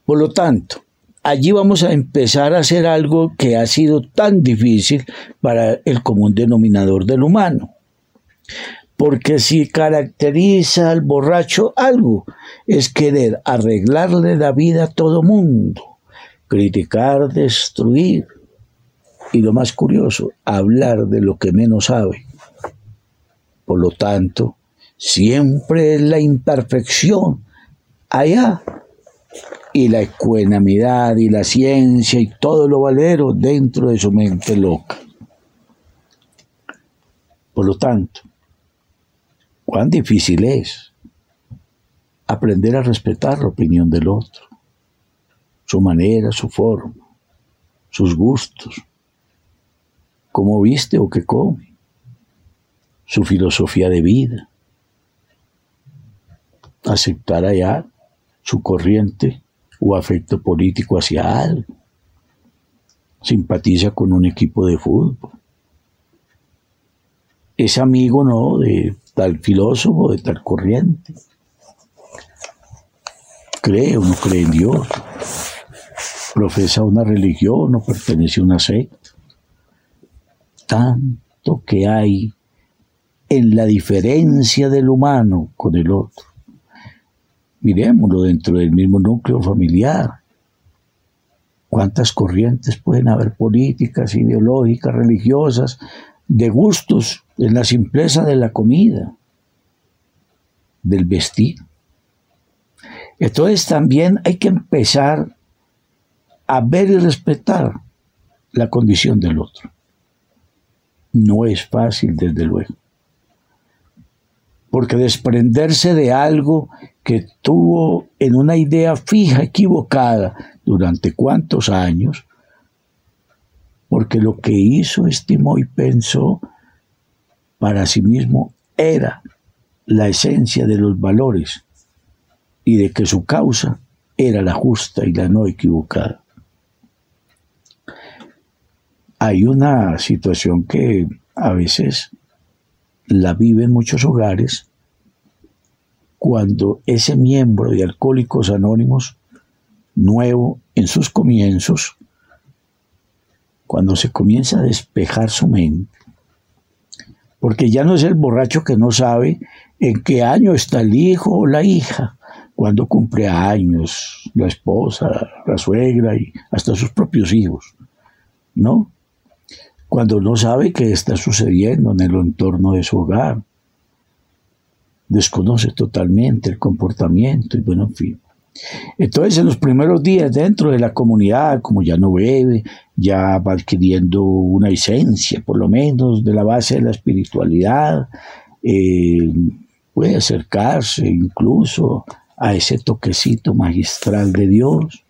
Por lo tanto, allí vamos a empezar a hacer algo que ha sido tan difícil para el común denominador del humano. Porque si caracteriza al borracho algo, es querer arreglarle la vida a todo mundo, criticar, destruir. Y lo más curioso, hablar de lo que menos sabe. Por lo tanto, siempre la imperfección allá y la ecuanimidad y la ciencia y todo lo valero dentro de su mente loca. Por lo tanto, cuán difícil es aprender a respetar la opinión del otro, su manera, su forma, sus gustos, cómo viste o qué come, su filosofía de vida, aceptar allá su corriente o afecto político hacia algo, simpatiza con un equipo de fútbol, es amigo no de tal filósofo, de tal corriente. Cree o no cree en Dios. Profesa una religión o pertenece a una secta. Tanto que hay en la diferencia del humano con el otro. Miremoslo dentro del mismo núcleo familiar. ¿Cuántas corrientes pueden haber políticas, ideológicas, religiosas, de gustos en la simpleza de la comida, del vestir. Entonces también hay que empezar a ver y respetar la condición del otro. No es fácil, desde luego. Porque desprenderse de algo que tuvo en una idea fija, equivocada, durante cuántos años, porque lo que hizo, estimó y pensó para sí mismo era la esencia de los valores y de que su causa era la justa y la no equivocada. Hay una situación que a veces la viven muchos hogares cuando ese miembro de Alcohólicos Anónimos, nuevo en sus comienzos, cuando se comienza a despejar su mente, porque ya no es el borracho que no sabe en qué año está el hijo o la hija, cuando cumple años, la esposa, la suegra y hasta sus propios hijos, ¿no? cuando no sabe qué está sucediendo en el entorno de su hogar. Desconoce totalmente el comportamiento y bueno, en fin. Entonces, en los primeros días dentro de la comunidad, como ya no bebe, ya va adquiriendo una esencia, por lo menos, de la base de la espiritualidad, eh, puede acercarse incluso a ese toquecito magistral de Dios.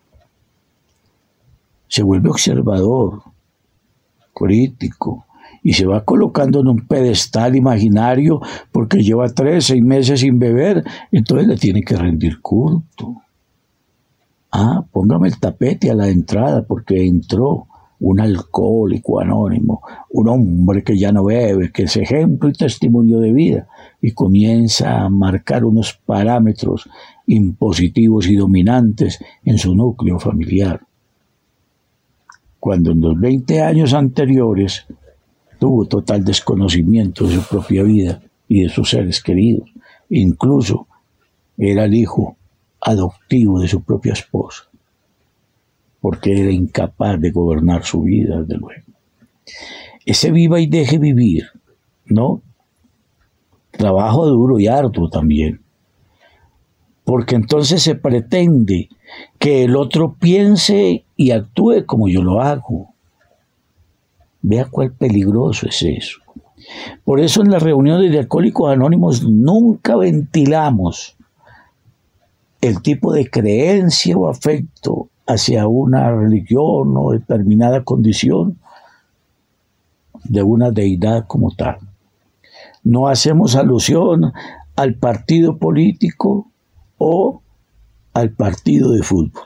Se vuelve observador, crítico, y se va colocando en un pedestal imaginario porque lleva tres, seis meses sin beber, entonces le tiene que rendir culto. Ah, póngame el tapete a la entrada porque entró un alcohólico anónimo, un hombre que ya no bebe, que es ejemplo y testimonio de vida, y comienza a marcar unos parámetros impositivos y dominantes en su núcleo familiar. Cuando en los 20 años anteriores tuvo total desconocimiento de su propia vida y de sus seres queridos, incluso era el hijo adoptivo de su propia esposa, porque era incapaz de gobernar su vida, desde luego. Ese viva y deje vivir, ¿no? Trabajo duro y arduo también, porque entonces se pretende que el otro piense y actúe como yo lo hago. Vea cuál peligroso es eso. Por eso en las reuniones de alcohólicos anónimos nunca ventilamos el tipo de creencia o afecto hacia una religión o determinada condición de una deidad como tal. No hacemos alusión al partido político o al partido de fútbol.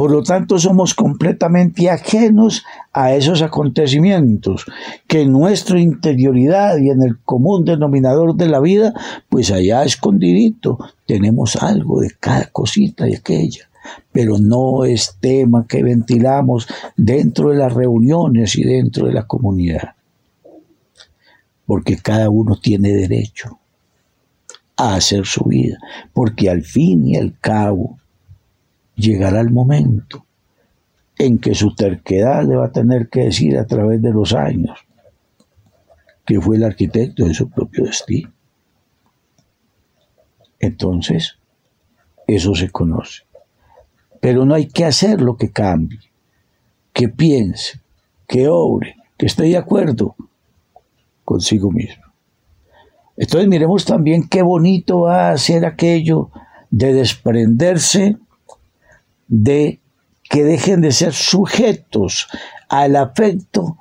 Por lo tanto, somos completamente ajenos a esos acontecimientos que en nuestra interioridad y en el común denominador de la vida, pues allá escondidito tenemos algo de cada cosita y aquella. Pero no es tema que ventilamos dentro de las reuniones y dentro de la comunidad. Porque cada uno tiene derecho a hacer su vida. Porque al fin y al cabo, llegará el momento en que su terquedad le va a tener que decir a través de los años que fue el arquitecto de su propio destino. Entonces, eso se conoce. Pero no hay que hacer lo que cambie, que piense, que obre, que esté de acuerdo consigo mismo. Entonces miremos también qué bonito va a ser aquello de desprenderse de que dejen de ser sujetos al afecto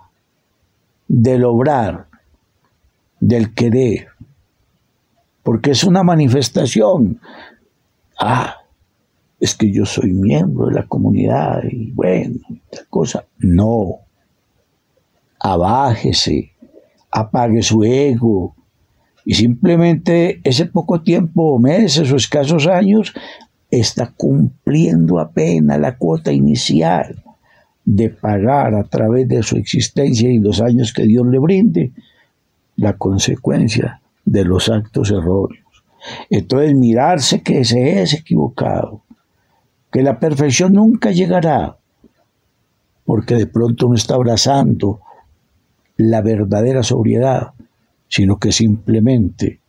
del obrar, del querer, porque es una manifestación. Ah, es que yo soy miembro de la comunidad y bueno, tal cosa. No, abájese, apague su ego y simplemente ese poco tiempo, meses o escasos años, está cumpliendo apenas la cuota inicial de pagar a través de su existencia y los años que Dios le brinde la consecuencia de los actos erróneos. Entonces mirarse que se es equivocado, que la perfección nunca llegará, porque de pronto no está abrazando la verdadera sobriedad, sino que simplemente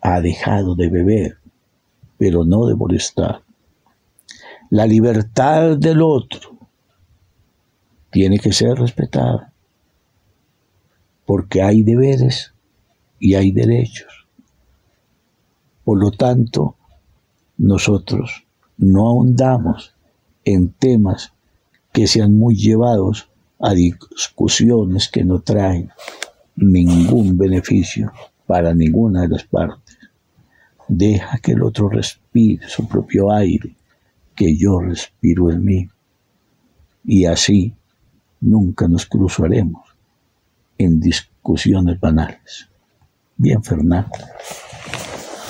ha dejado de beber pero no de molestar. La libertad del otro tiene que ser respetada, porque hay deberes y hay derechos. Por lo tanto, nosotros no ahondamos en temas que sean muy llevados a discusiones que no traen ningún beneficio para ninguna de las partes. Deja que el otro respire su propio aire, que yo respiro el mío. Y así nunca nos cruzaremos en discusiones banales. Bien, Fernando.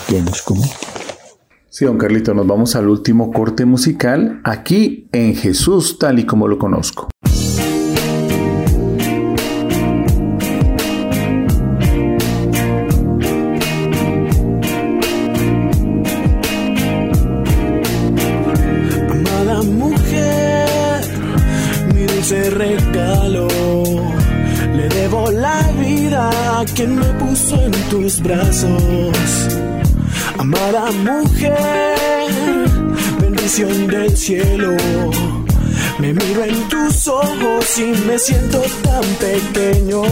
¿Qué nos comenta? Sí, don Carlito, nos vamos al último corte musical aquí en Jesús tal y como lo conozco. Mujer, bendición del cielo. Me miro en tus ojos y me siento tan pequeño.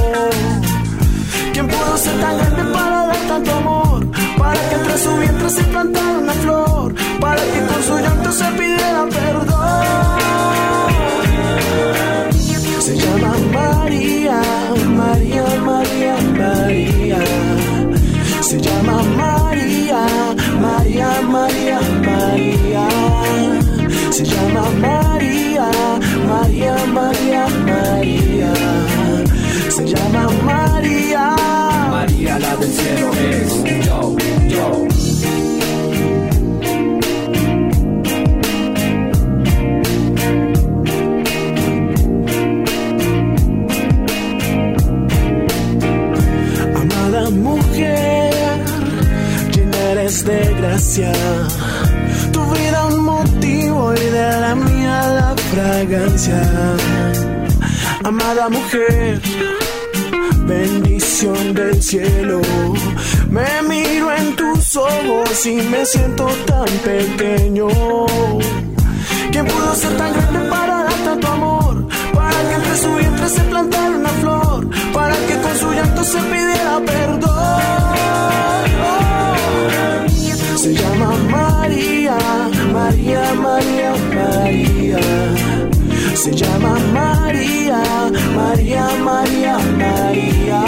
¿Quién pudo ser tan grande para dar tanto amor? Para que entre su vientre se plantara una flor. Para que con su llanto se pidiera perdón. Se llama María, María, María, María. Se llama María, Se llama María, María, María, María. Se llama María. María la del cielo es yo, yo. Amada mujer, llena eres de gracia. Amada mujer, bendición del cielo. Me miro en tus ojos y me siento tan pequeño. ¿Quién pudo ser tan grande para dar tanto amor? Para que entre su vientre se plantara una flor. Para que con su llanto se pidiera perdón. Se llama María, María, María, María. Se llama María, María, María, María.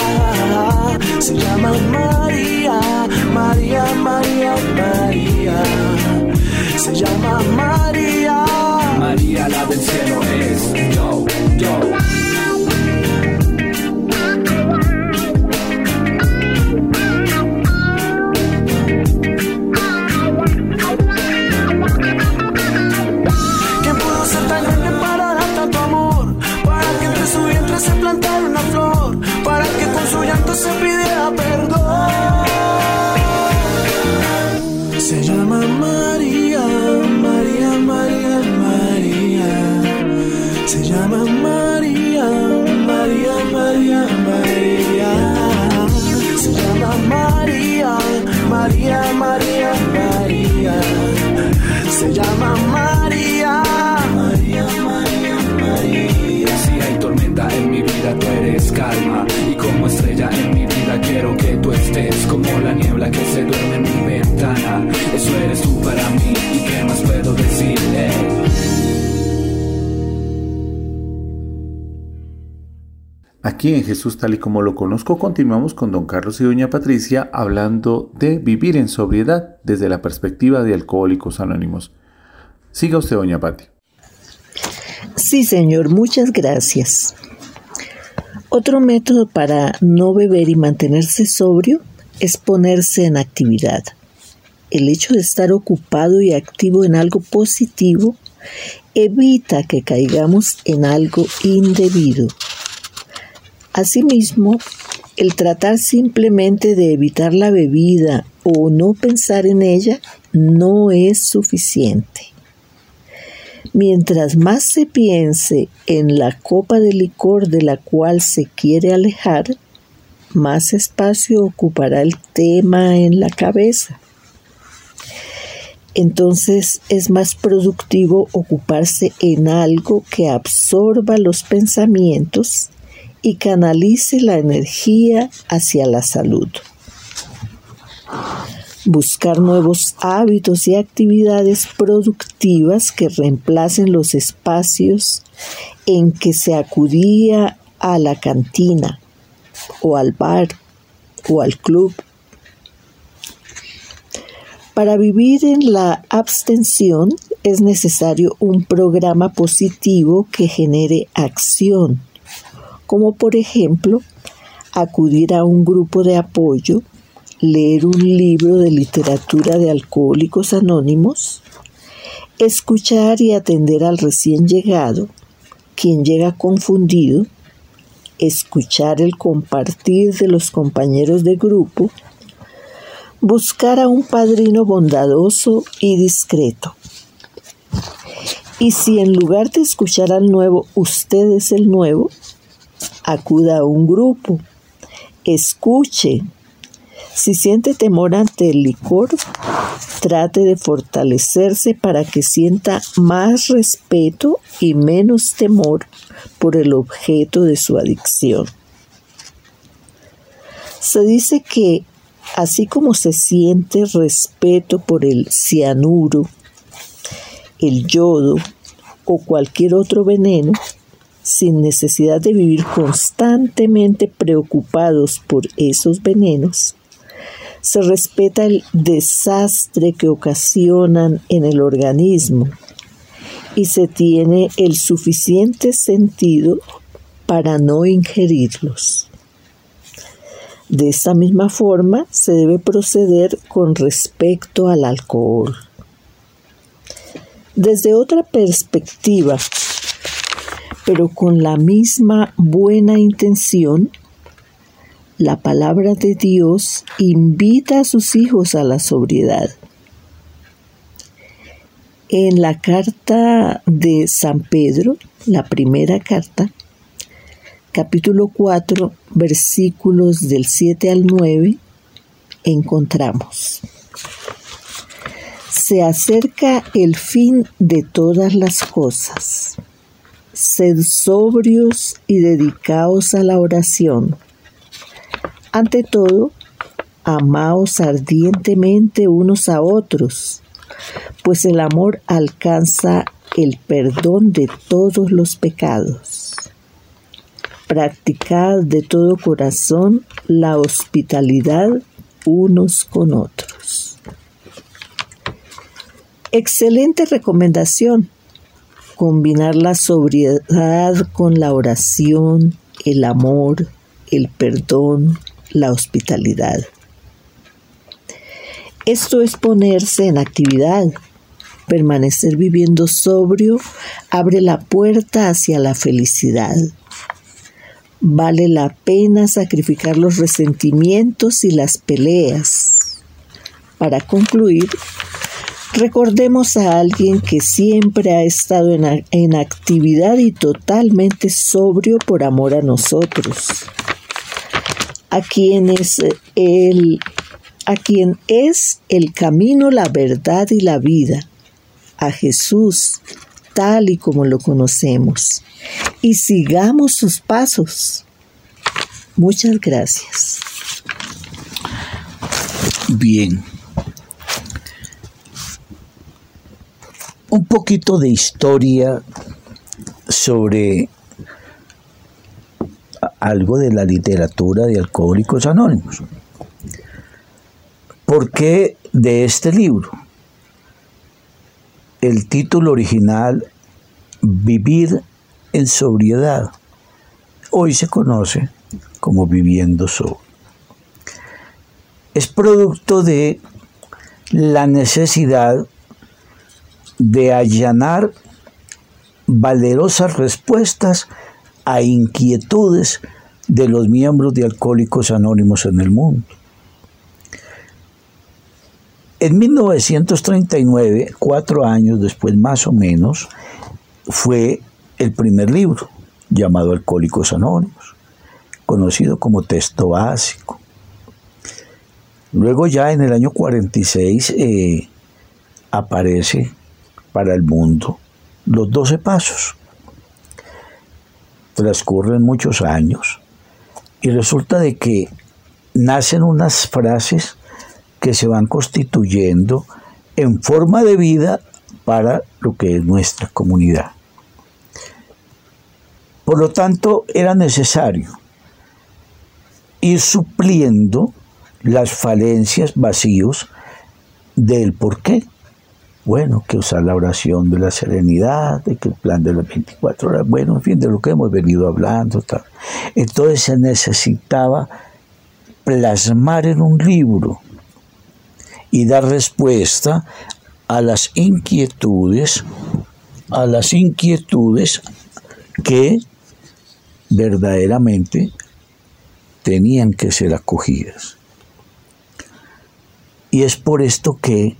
Se llama María, María, María, María. Se llama María. María la del cielo es yo, yo. Se llama María, María, María, María. Se llama María, María, María, María. Se llama María, María, María, María. Si hay tormenta en mi vida, tú eres calma. Y como estrella en mi vida, quiero que tú estés como la niebla que se duerme en mi ventana. Eso eres tú para mí. ¿Y qué más puedo decir? Aquí en Jesús tal y como lo conozco continuamos con don Carlos y doña Patricia hablando de vivir en sobriedad desde la perspectiva de Alcohólicos Anónimos. Siga usted doña Pati. Sí, señor, muchas gracias. Otro método para no beber y mantenerse sobrio es ponerse en actividad. El hecho de estar ocupado y activo en algo positivo evita que caigamos en algo indebido. Asimismo, el tratar simplemente de evitar la bebida o no pensar en ella no es suficiente. Mientras más se piense en la copa de licor de la cual se quiere alejar, más espacio ocupará el tema en la cabeza. Entonces es más productivo ocuparse en algo que absorba los pensamientos y canalice la energía hacia la salud. Buscar nuevos hábitos y actividades productivas que reemplacen los espacios en que se acudía a la cantina o al bar o al club. Para vivir en la abstención es necesario un programa positivo que genere acción como por ejemplo acudir a un grupo de apoyo, leer un libro de literatura de alcohólicos anónimos, escuchar y atender al recién llegado, quien llega confundido, escuchar el compartir de los compañeros de grupo, buscar a un padrino bondadoso y discreto. Y si en lugar de escuchar al nuevo, usted es el nuevo, acuda a un grupo, escuche. Si siente temor ante el licor, trate de fortalecerse para que sienta más respeto y menos temor por el objeto de su adicción. Se dice que así como se siente respeto por el cianuro, el yodo o cualquier otro veneno, sin necesidad de vivir constantemente preocupados por esos venenos, se respeta el desastre que ocasionan en el organismo y se tiene el suficiente sentido para no ingerirlos. De esta misma forma se debe proceder con respecto al alcohol. Desde otra perspectiva, pero con la misma buena intención, la palabra de Dios invita a sus hijos a la sobriedad. En la carta de San Pedro, la primera carta, capítulo 4, versículos del 7 al 9, encontramos. Se acerca el fin de todas las cosas. Sed sobrios y dedicaos a la oración ante todo, amaos ardientemente unos a otros, pues el amor alcanza el perdón de todos los pecados. Practicad de todo corazón la hospitalidad unos con otros. Excelente recomendación. Combinar la sobriedad con la oración, el amor, el perdón, la hospitalidad. Esto es ponerse en actividad. Permanecer viviendo sobrio abre la puerta hacia la felicidad. Vale la pena sacrificar los resentimientos y las peleas. Para concluir, recordemos a alguien que siempre ha estado en, en actividad y totalmente sobrio por amor a nosotros a quien es el a quien es el camino, la verdad y la vida, a Jesús tal y como lo conocemos, y sigamos sus pasos. Muchas gracias. Bien. Un poquito de historia sobre algo de la literatura de Alcohólicos Anónimos. ¿Por qué de este libro? El título original, Vivir en sobriedad, hoy se conoce como Viviendo Sobre. Es producto de la necesidad de allanar valerosas respuestas a inquietudes de los miembros de Alcohólicos Anónimos en el mundo. En 1939, cuatro años después más o menos, fue el primer libro llamado Alcohólicos Anónimos, conocido como texto básico. Luego ya en el año 46 eh, aparece para el mundo. Los 12 pasos, transcurren muchos años y resulta de que nacen unas frases que se van constituyendo en forma de vida para lo que es nuestra comunidad. Por lo tanto, era necesario ir supliendo las falencias, vacíos del por qué bueno, que usar la oración de la serenidad, de que el plan de las 24 horas, bueno, en fin, de lo que hemos venido hablando. Tal. Entonces se necesitaba plasmar en un libro y dar respuesta a las inquietudes, a las inquietudes que verdaderamente tenían que ser acogidas. Y es por esto que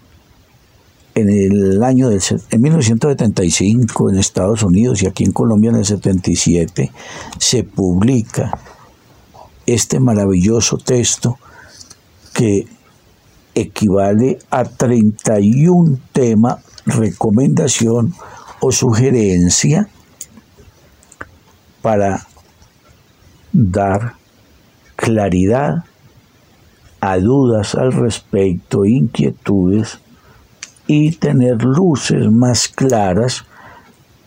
en el año del, en 1975 en Estados Unidos y aquí en Colombia en el 77 se publica este maravilloso texto que equivale a 31 temas, recomendación o sugerencia para dar claridad a dudas al respecto, inquietudes y tener luces más claras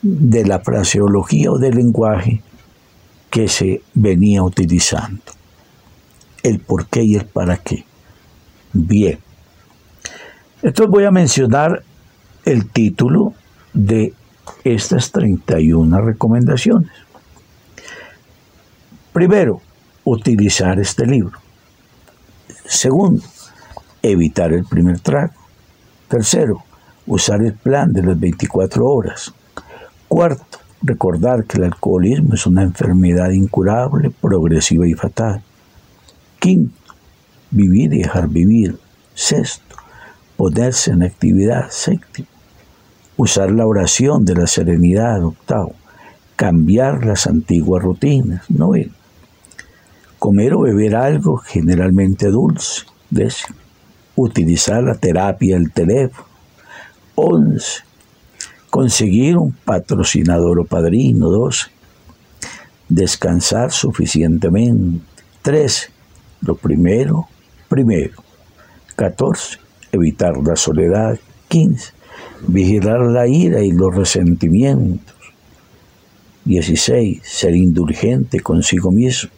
de la fraseología o del lenguaje que se venía utilizando. El por qué y el para qué. Bien. Entonces voy a mencionar el título de estas 31 recomendaciones. Primero, utilizar este libro. Segundo, evitar el primer trago. Tercero, usar el plan de las 24 horas. Cuarto, recordar que el alcoholismo es una enfermedad incurable, progresiva y fatal. Quinto, vivir y dejar vivir. Sexto, ponerse en actividad. Séptimo, usar la oración de la serenidad. Octavo, cambiar las antiguas rutinas. Noveno, comer o beber algo generalmente dulce. Décimo, utilizar la terapia del teléfono. Once, conseguir un patrocinador o padrino. Doce, descansar suficientemente. Trece, lo primero, primero. 14. Evitar la soledad. 15. Vigilar la ira y los resentimientos. 16. Ser indulgente consigo mismo.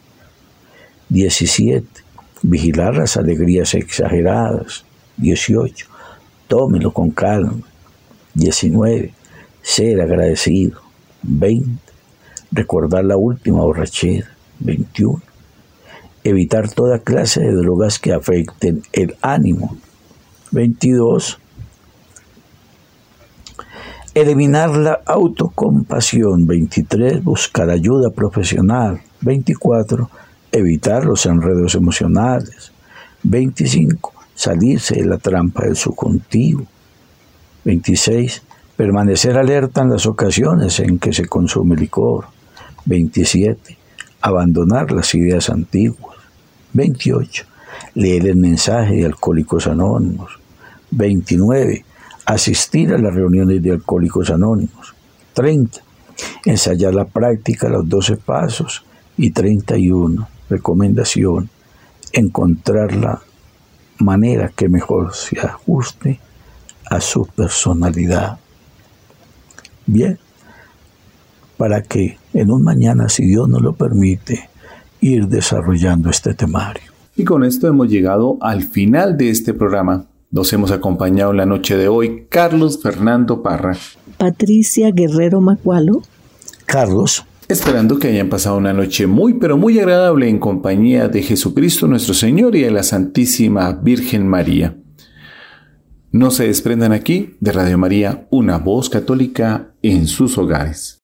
17. Vigilar las alegrías exageradas. 18. Tómelo con calma. 19. Ser agradecido. 20. Recordar la última borrachera. 21 evitar toda clase de drogas que afecten el ánimo. 22. Eliminar la autocompasión. 23. Buscar ayuda profesional. 24. Evitar los enredos emocionales. 25. Salirse de la trampa del subjuntivo. 26. Permanecer alerta en las ocasiones en que se consume licor. 27. Abandonar las ideas antiguas. 28. Leer el mensaje de Alcohólicos Anónimos. 29. Asistir a las reuniones de Alcohólicos Anónimos. 30. Ensayar la práctica, los 12 pasos. Y 31. Recomendación. Encontrar la manera que mejor se ajuste a su personalidad. Bien, para que en un mañana, si Dios nos lo permite, ir desarrollando este temario. Y con esto hemos llegado al final de este programa. Nos hemos acompañado en la noche de hoy Carlos Fernando Parra. Patricia Guerrero Macualo. Carlos. Esperando que hayan pasado una noche muy pero muy agradable en compañía de Jesucristo nuestro Señor y de la Santísima Virgen María. No se desprendan aquí de Radio María, una voz católica en sus hogares.